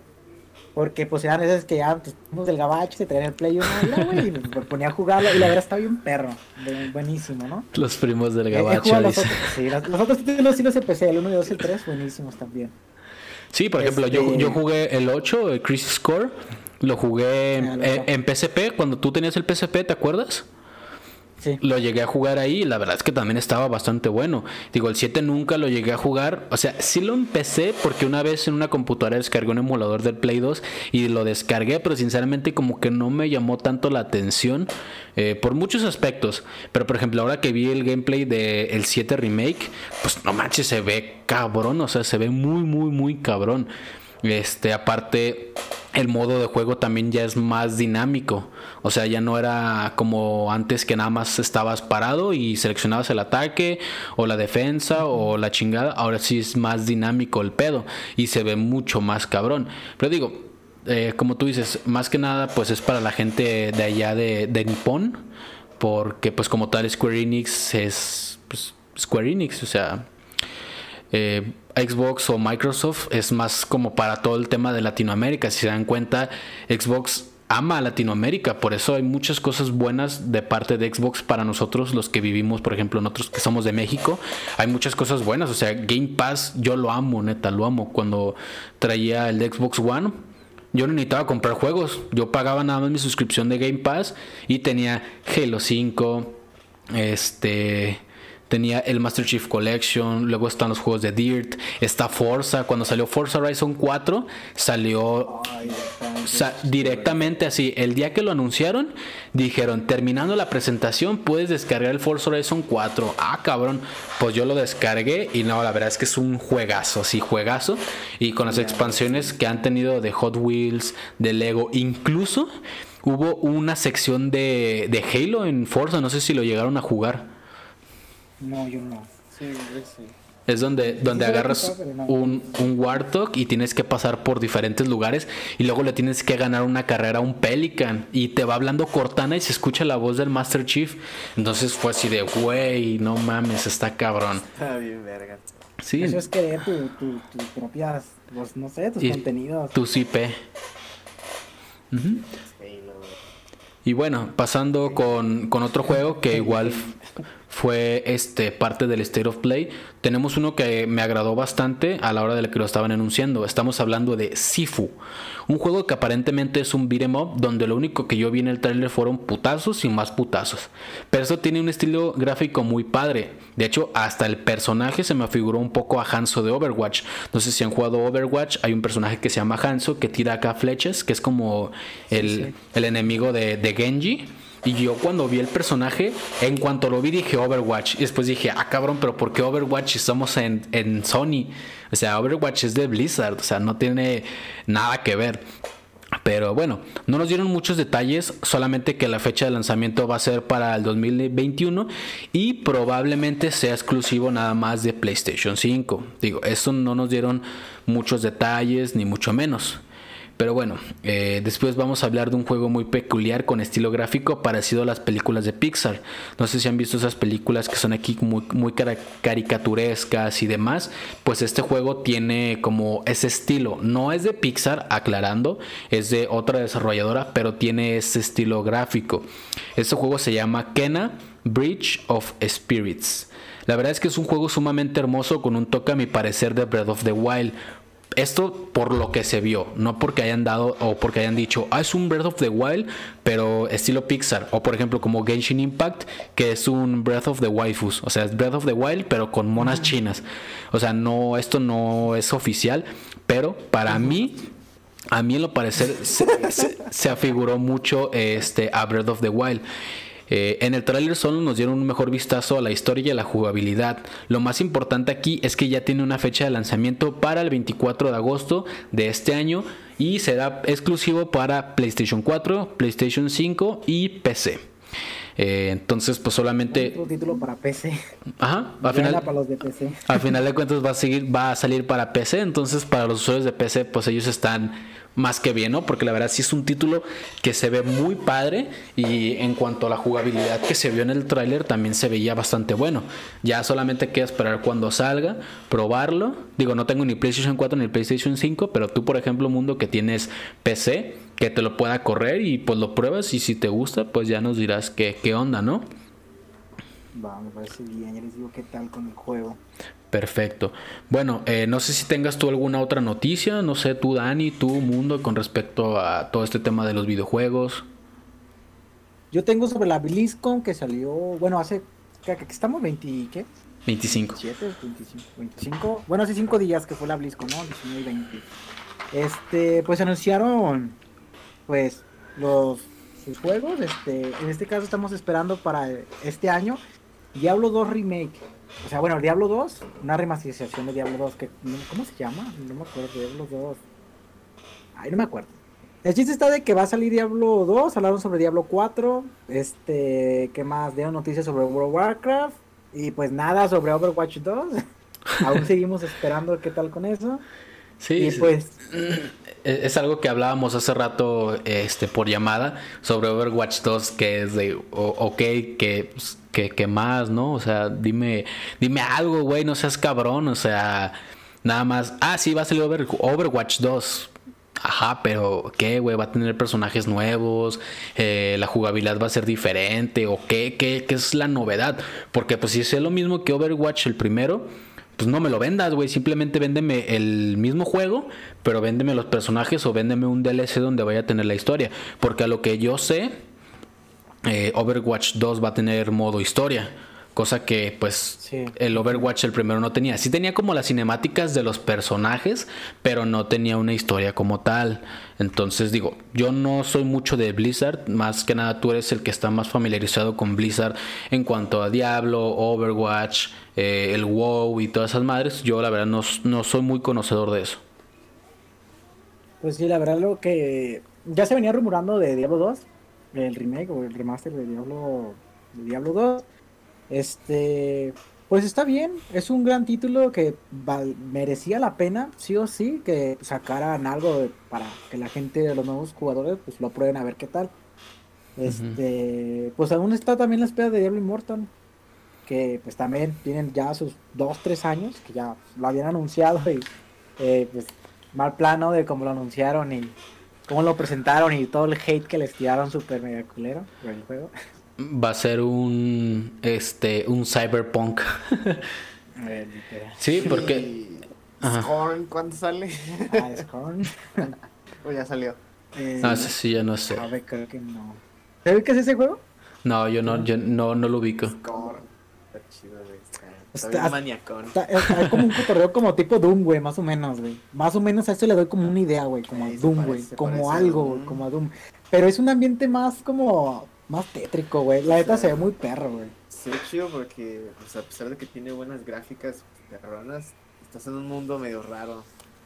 Porque pues eran esas que ya pues, del gabacho se traían el play uno y, la, güey, y me ponía a jugarlo y la verdad está bien perro, de- buenísimo, ¿no? Los primos del he gabacho. los otros, sí, los, los otros títulos sí los empecé, el 1, el 2 y el 3, buenísimos también. Sí, por ejemplo, yo, Este- yo jugué el 8, el Crisis Core. Lo jugué en, Ah, en- en PSP, cuando tú tenías el PSP, ¿te acuerdas? Lo llegué a jugar ahí y la verdad es que también estaba bastante bueno. Digo, el 7 nunca lo llegué a jugar. O sea, sí lo empecé porque una vez en una computadora descargué un emulador del Play 2 y lo descargué, pero sinceramente como que no me llamó tanto la atención eh, por muchos aspectos. Pero por ejemplo, ahora que vi el gameplay del el 7 remake, pues no manches, se ve cabrón. O sea, se ve muy, muy, muy cabrón. Este, aparte, el modo de juego también ya es más dinámico. O sea, ya no era como antes que nada más estabas parado y seleccionabas el ataque o la defensa o la chingada. Ahora sí es más dinámico el pedo y se ve mucho más cabrón. Pero digo, eh, como tú dices, más que nada pues es para la gente de allá de, de Nippon. Porque pues como tal Square Enix es pues, Square Enix, o sea, eh, Xbox o Microsoft es más como para todo el tema de Latinoamérica. Si se dan cuenta, Xbox ama a Latinoamérica, por eso hay muchas cosas buenas de parte de Xbox para nosotros, los que vivimos, por ejemplo, nosotros que somos de México, hay muchas cosas buenas, o sea, Game Pass yo lo amo, neta, lo amo. Cuando traía el Xbox One, yo no necesitaba comprar juegos, yo pagaba nada más mi suscripción de Game Pass y tenía Halo 5, este tenía el Master Chief Collection, luego están los juegos de Dirt, está Forza, cuando salió Forza Horizon 4 salió sa- directamente así, el día que lo anunciaron, dijeron, terminando la presentación, puedes descargar el Forza Horizon 4. Ah, cabrón, pues yo lo descargué y no, la verdad es que es un juegazo, sí, juegazo. Y con las expansiones que han tenido de Hot Wheels, de Lego, incluso hubo una sección de, de Halo en Forza, no sé si lo llegaron a jugar. No, yo no. Sí, sí. Es donde, donde Sí, agarras un, un Warthog y tienes que pasar por diferentes lugares y luego le tienes que ganar una carrera a un Pelican y te va hablando Cortana y se escucha la voz del Master Chief. Entonces fue así de, güey, no mames, está cabrón. Está bien, verga. Sí, Eso es querer tu, tu, tus propias, pues, no sé, tus Y contenidos. tu IP. Ujú. Halo. Y bueno, pasando con, con otro juego que igual fue este parte del State of Play, tenemos uno que me agradó bastante a la hora de la que lo estaban anunciando. Estamos hablando de Sifu, un juego que aparentemente es un beat'em up donde lo único que yo vi en el trailer fueron putazos y más putazos. Pero eso tiene un estilo gráfico muy padre. De hecho, hasta el personaje se me figuró un poco a Hanzo de Overwatch. No sé si han jugado Overwatch, hay un personaje que se llama Hanzo que tira acá flechas, que es como el, sí. el enemigo de, de Genji. Y yo cuando vi el personaje, en cuanto lo vi dije Overwatch. Y después dije, ah cabrón, pero ¿por qué Overwatch estamos en, en Sony? O sea, Overwatch es de Blizzard, o sea, no tiene nada que ver. Pero bueno, no nos dieron muchos detalles, solamente que la fecha de lanzamiento va a ser para el 2021 y probablemente sea exclusivo nada más de PlayStation 5. Digo, eso no nos dieron muchos detalles ni mucho menos. Pero bueno, eh, después vamos a hablar de un juego muy peculiar con estilo gráfico parecido a las películas de Pixar. No sé si han visto esas películas que son aquí muy, muy caricaturescas y demás. Pues este juego tiene como ese estilo. No es de Pixar, aclarando, es de otra desarrolladora, pero tiene ese estilo gráfico. Este juego se llama Kena Bridge of Spirits. La verdad es que es un juego sumamente hermoso con un toque a mi parecer de Breath of the Wild. Esto por lo que se vio, no porque hayan dado o porque hayan dicho, ah, es un Breath of the Wild, pero estilo Pixar. O por ejemplo, como Genshin Impact, que es un Breath of the Waifus. O sea, es Breath of the Wild, pero con monas chinas. O sea, no, esto no es oficial, pero para mí a mí en lo parecer se, afiguró mucho este, a Breath of the Wild. Eh, en el tráiler solo nos dieron un mejor vistazo a la historia y a la jugabilidad. Lo más importante aquí es que ya tiene una fecha de lanzamiento para el 24 de agosto de este año y será exclusivo para PlayStation 4, PlayStation 5 y PC. Eh, entonces, pues solamente. Otro título para PC. Ajá. Al final, de PC. Al final de cuentas va a seguir, va a salir para PC. Entonces, para los usuarios de PC, pues ellos están más que bien, ¿no? Porque la verdad sí es un título que se ve muy padre y en cuanto a la jugabilidad que se vio en el tráiler también se veía bastante bueno. Ya solamente queda esperar cuando salga, probarlo. Digo, no tengo ni PlayStation 4 ni PlayStation 5, pero tú, por ejemplo, mundo que tienes PC, que te lo pueda correr y pues lo pruebas y si te gusta, pues ya nos dirás qué, qué onda, ¿no? Va, me parece bien, ya les digo qué tal con el juego. Perfecto. Bueno, eh, no sé si tengas tú alguna otra noticia, no sé, tú Dani, tú Mundo, con respecto a todo este tema de los videojuegos. Yo tengo sobre la BlizzCon que salió, bueno, hace, que, estamos 20, ¿qué? 25. 25, 25. Bueno, hace 5 días que fue la BlizzCon, ¿no? 19 y 20. Este, pues anunciaron, pues, los juegos. Este, en este caso estamos esperando para este año Diablo 2 Remake. O sea, bueno, Diablo 2, una remasterización de Diablo 2, que ¿cómo se llama? No me acuerdo, Diablo 2. Ay, no me acuerdo. El chiste está de que va a salir Diablo 2, hablaron sobre Diablo 4, este, ¿qué más? Dieron noticias sobre World of Warcraft y pues nada sobre Overwatch 2. Aún seguimos esperando qué tal con eso. Sí, pues es algo que hablábamos hace rato este por llamada sobre Overwatch 2 que es de ok que pues, que, más, ¿no? O sea, dime, dime algo, güey, no seas cabrón, o sea, nada más. Ah, sí, va a salir Overwatch 2. Ajá, pero ¿qué, güey? ¿Va a tener personajes nuevos? Eh, ¿La jugabilidad va a ser diferente? ¿O qué, qué, qué es la novedad? Porque pues si es lo mismo que Overwatch el primero, pues no me lo vendas, güey. Simplemente véndeme el mismo juego, pero véndeme los personajes o véndeme un DLC donde vaya a tener la historia. Porque a lo que yo sé, eh, Overwatch 2 va a tener modo historia. Cosa que pues el Overwatch el primero no tenía. Sí tenía como las cinemáticas de los personajes, pero no tenía una historia como tal. Entonces digo, yo no soy mucho de Blizzard, más que nada tú eres el que está más familiarizado con Blizzard en cuanto a Diablo, Overwatch, eh, el WoW y todas esas madres. Yo la verdad no, no soy muy conocedor de eso. Pues sí, la verdad lo que ya se venía rumorando de Diablo 2 el remake o el remaster de Diablo, de Diablo 2. Este, pues está bien, es un gran título que merecía la pena, sí o sí, que sacaran algo para que la gente, de los nuevos jugadores, pues lo prueben a ver qué tal. Este, pues aún está también la espera de Diablo Immortal, que pues también tienen ya sus 2, 3 años, que ya lo habían anunciado y eh, pues mal plano de cómo lo anunciaron y cómo lo presentaron y todo el hate que les tiraron super mega culero por el juego. Va a ser un este un cyberpunk. Eh, sí, porque Scorn, ¿cuándo sale? Ah, Scorn. o ya salió. Eh, ah, sí, ya no sé. A ver, creo que no. ¿Sabes qué es ese juego? No, yo no, yo no, no lo ubico. Scorn. Está chido, Está, maniacón. Está, como un cotorreo como tipo Doom, güey, más o menos, güey. Más o menos a eso le doy como una idea, güey, como a Doom, güey. Como algo, como a Doom. Pero es un ambiente más como, más tétrico, güey. La neta se ve muy perro, güey. Sí, chido porque, pues, a pesar de que tiene buenas gráficas perronas, estás en un mundo medio raro.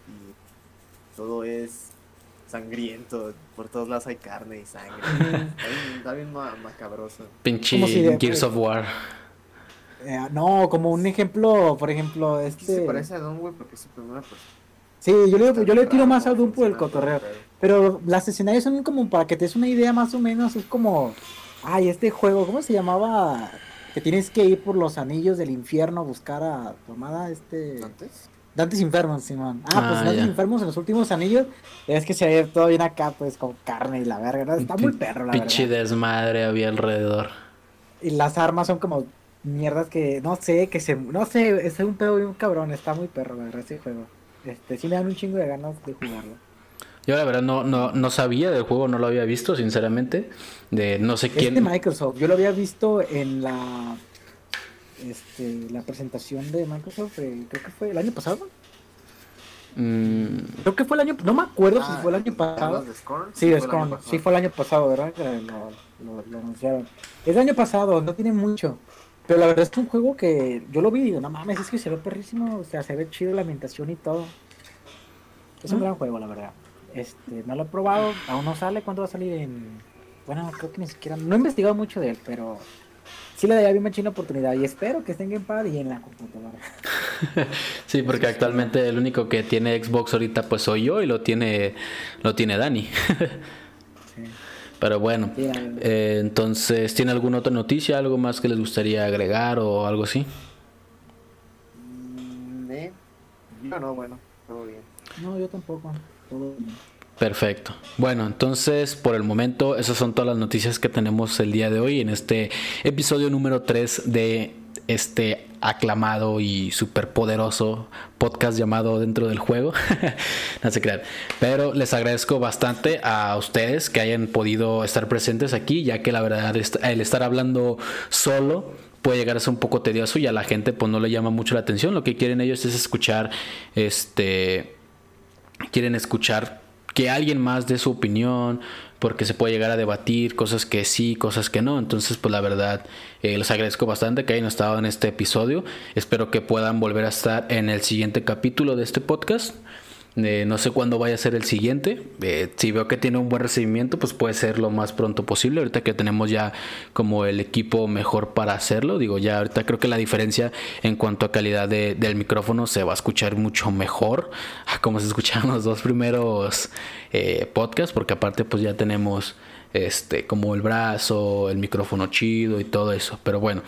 Y todo es sangriento. Por todos lados hay carne y sangre. está bien, macabroso. Pinche Gears of War. Eh, no, como un ejemplo, por ejemplo, este... Se parece a Doom, güey, porque es su primera Sí, yo le, yo le tiro más a Doom por el cotorreo. Pero las escenarios son como para que te des una idea más o menos. Es como, ay, este juego, ¿cómo se llamaba? Que tienes que ir por los anillos del infierno a buscar a tu amada, este... ¿Dantes? Dantes Infernos, Simón. Ah, pues ah, Dantes Infernos en los últimos anillos. Es que se ve todo bien acá, pues, con carne y la verga. Está muy perro, la verdad. Pinche desmadre había alrededor. Y las armas son como mierdas que no sé, que se no sé, es un pedo bien cabrón, está muy perro, la verdad, ese juego. Este, sí me dan un chingo de ganas de jugarlo. Yo la verdad no, no, no sabía del juego, no lo había visto, sinceramente. De no sé quién. Es de Microsoft. Yo lo había visto en la este, la presentación de Microsoft, eh, creo que fue el año pasado. Mm, Creo que fue el año, no me acuerdo si Ah, fue el año pasado. ¿hablas de Scorn? Sí, de fue el año Scorn, pasado. sí fue el año pasado, ¿verdad? Que Lo, lo- lo anunciaron. Es el año pasado, no tiene mucho. Pero la verdad es que es un juego que yo lo vi y digo, no mames, es que se ve perrísimo, o sea, se ve chido la ambientación y todo. Es un gran juego, la verdad. Este, no lo he probado, aún no sale, ¿cuándo va a salir en...? Bueno, creo que ni siquiera, no he investigado mucho de él, pero sí le daría bien machina oportunidad y espero que esté en Gamepad y en la computadora. sí, porque actualmente el único que tiene Xbox ahorita pues soy yo y lo tiene, lo tiene Dani. Pero bueno, eh, entonces, ¿tiene alguna otra noticia? ¿Algo más que les gustaría agregar o algo así? Mm, eh, Yo no, bueno, todo bien. No, yo tampoco. Todo bien. Perfecto. Bueno, entonces por el momento esas son todas las noticias que tenemos el día de hoy en este episodio número 3 de este aclamado y superpoderoso podcast llamado Dentro del Juego. no se crean. Pero les agradezco bastante a ustedes que hayan podido estar presentes aquí, ya que la verdad el estar hablando solo puede llegar a ser un poco tedioso y a la gente pues no le llama mucho la atención. Lo que quieren ellos es escuchar este quieren escuchar que alguien más dé su opinión, porque se puede llegar a debatir cosas que sí, cosas que no. Entonces, pues la verdad, eh, les agradezco bastante que hayan estado en este episodio. Espero que puedan volver a estar en el siguiente capítulo de este podcast. Eh, no sé cuándo vaya a ser el siguiente. Eh, si veo que tiene un buen recibimiento, pues puede ser lo más pronto posible. Ahorita que tenemos ya como el equipo mejor para hacerlo. Digo, ya ahorita creo que la diferencia en cuanto a calidad de- del micrófono se va a escuchar mucho mejor a como se escucharon los dos primeros eh, podcasts. Porque aparte pues ya tenemos este como el brazo, el micrófono chido y todo eso. Pero bueno.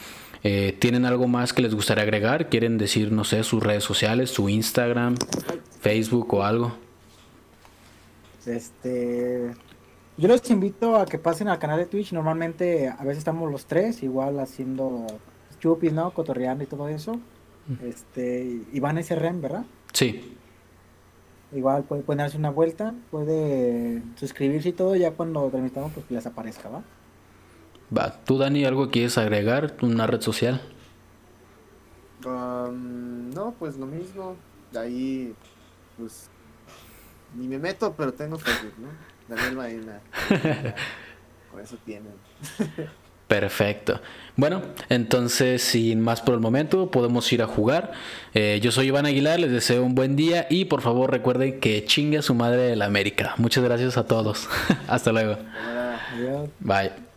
¿Tienen algo más que les gustaría agregar? ¿Quieren decir, no sé, sus redes sociales, su Instagram, Facebook o algo? Este, yo los invito a que pasen al canal de Twitch. Normalmente a veces estamos los tres, igual haciendo chupis, ¿no? Cotorreando y todo eso. Este, Iván SRM, ¿verdad? Sí. Igual puede ponerse una vuelta, puede suscribirse y todo, ya cuando terminamos pues que les aparezca, ¿va? Va, ¿tú Dani algo quieres agregar? ¿Una red social? Um, no, pues lo mismo. De ahí, pues, ni me meto, pero tengo Facebook, ¿no? Daniel Baena. Con eso tienen. Perfecto. Bueno, entonces sin más por el momento podemos ir a jugar. Eh, yo soy Iván Aguilar, les deseo un buen día y por favor recuerden que chingue a su madre de la América. Muchas gracias a todos. Hasta luego. Adiós. Bye.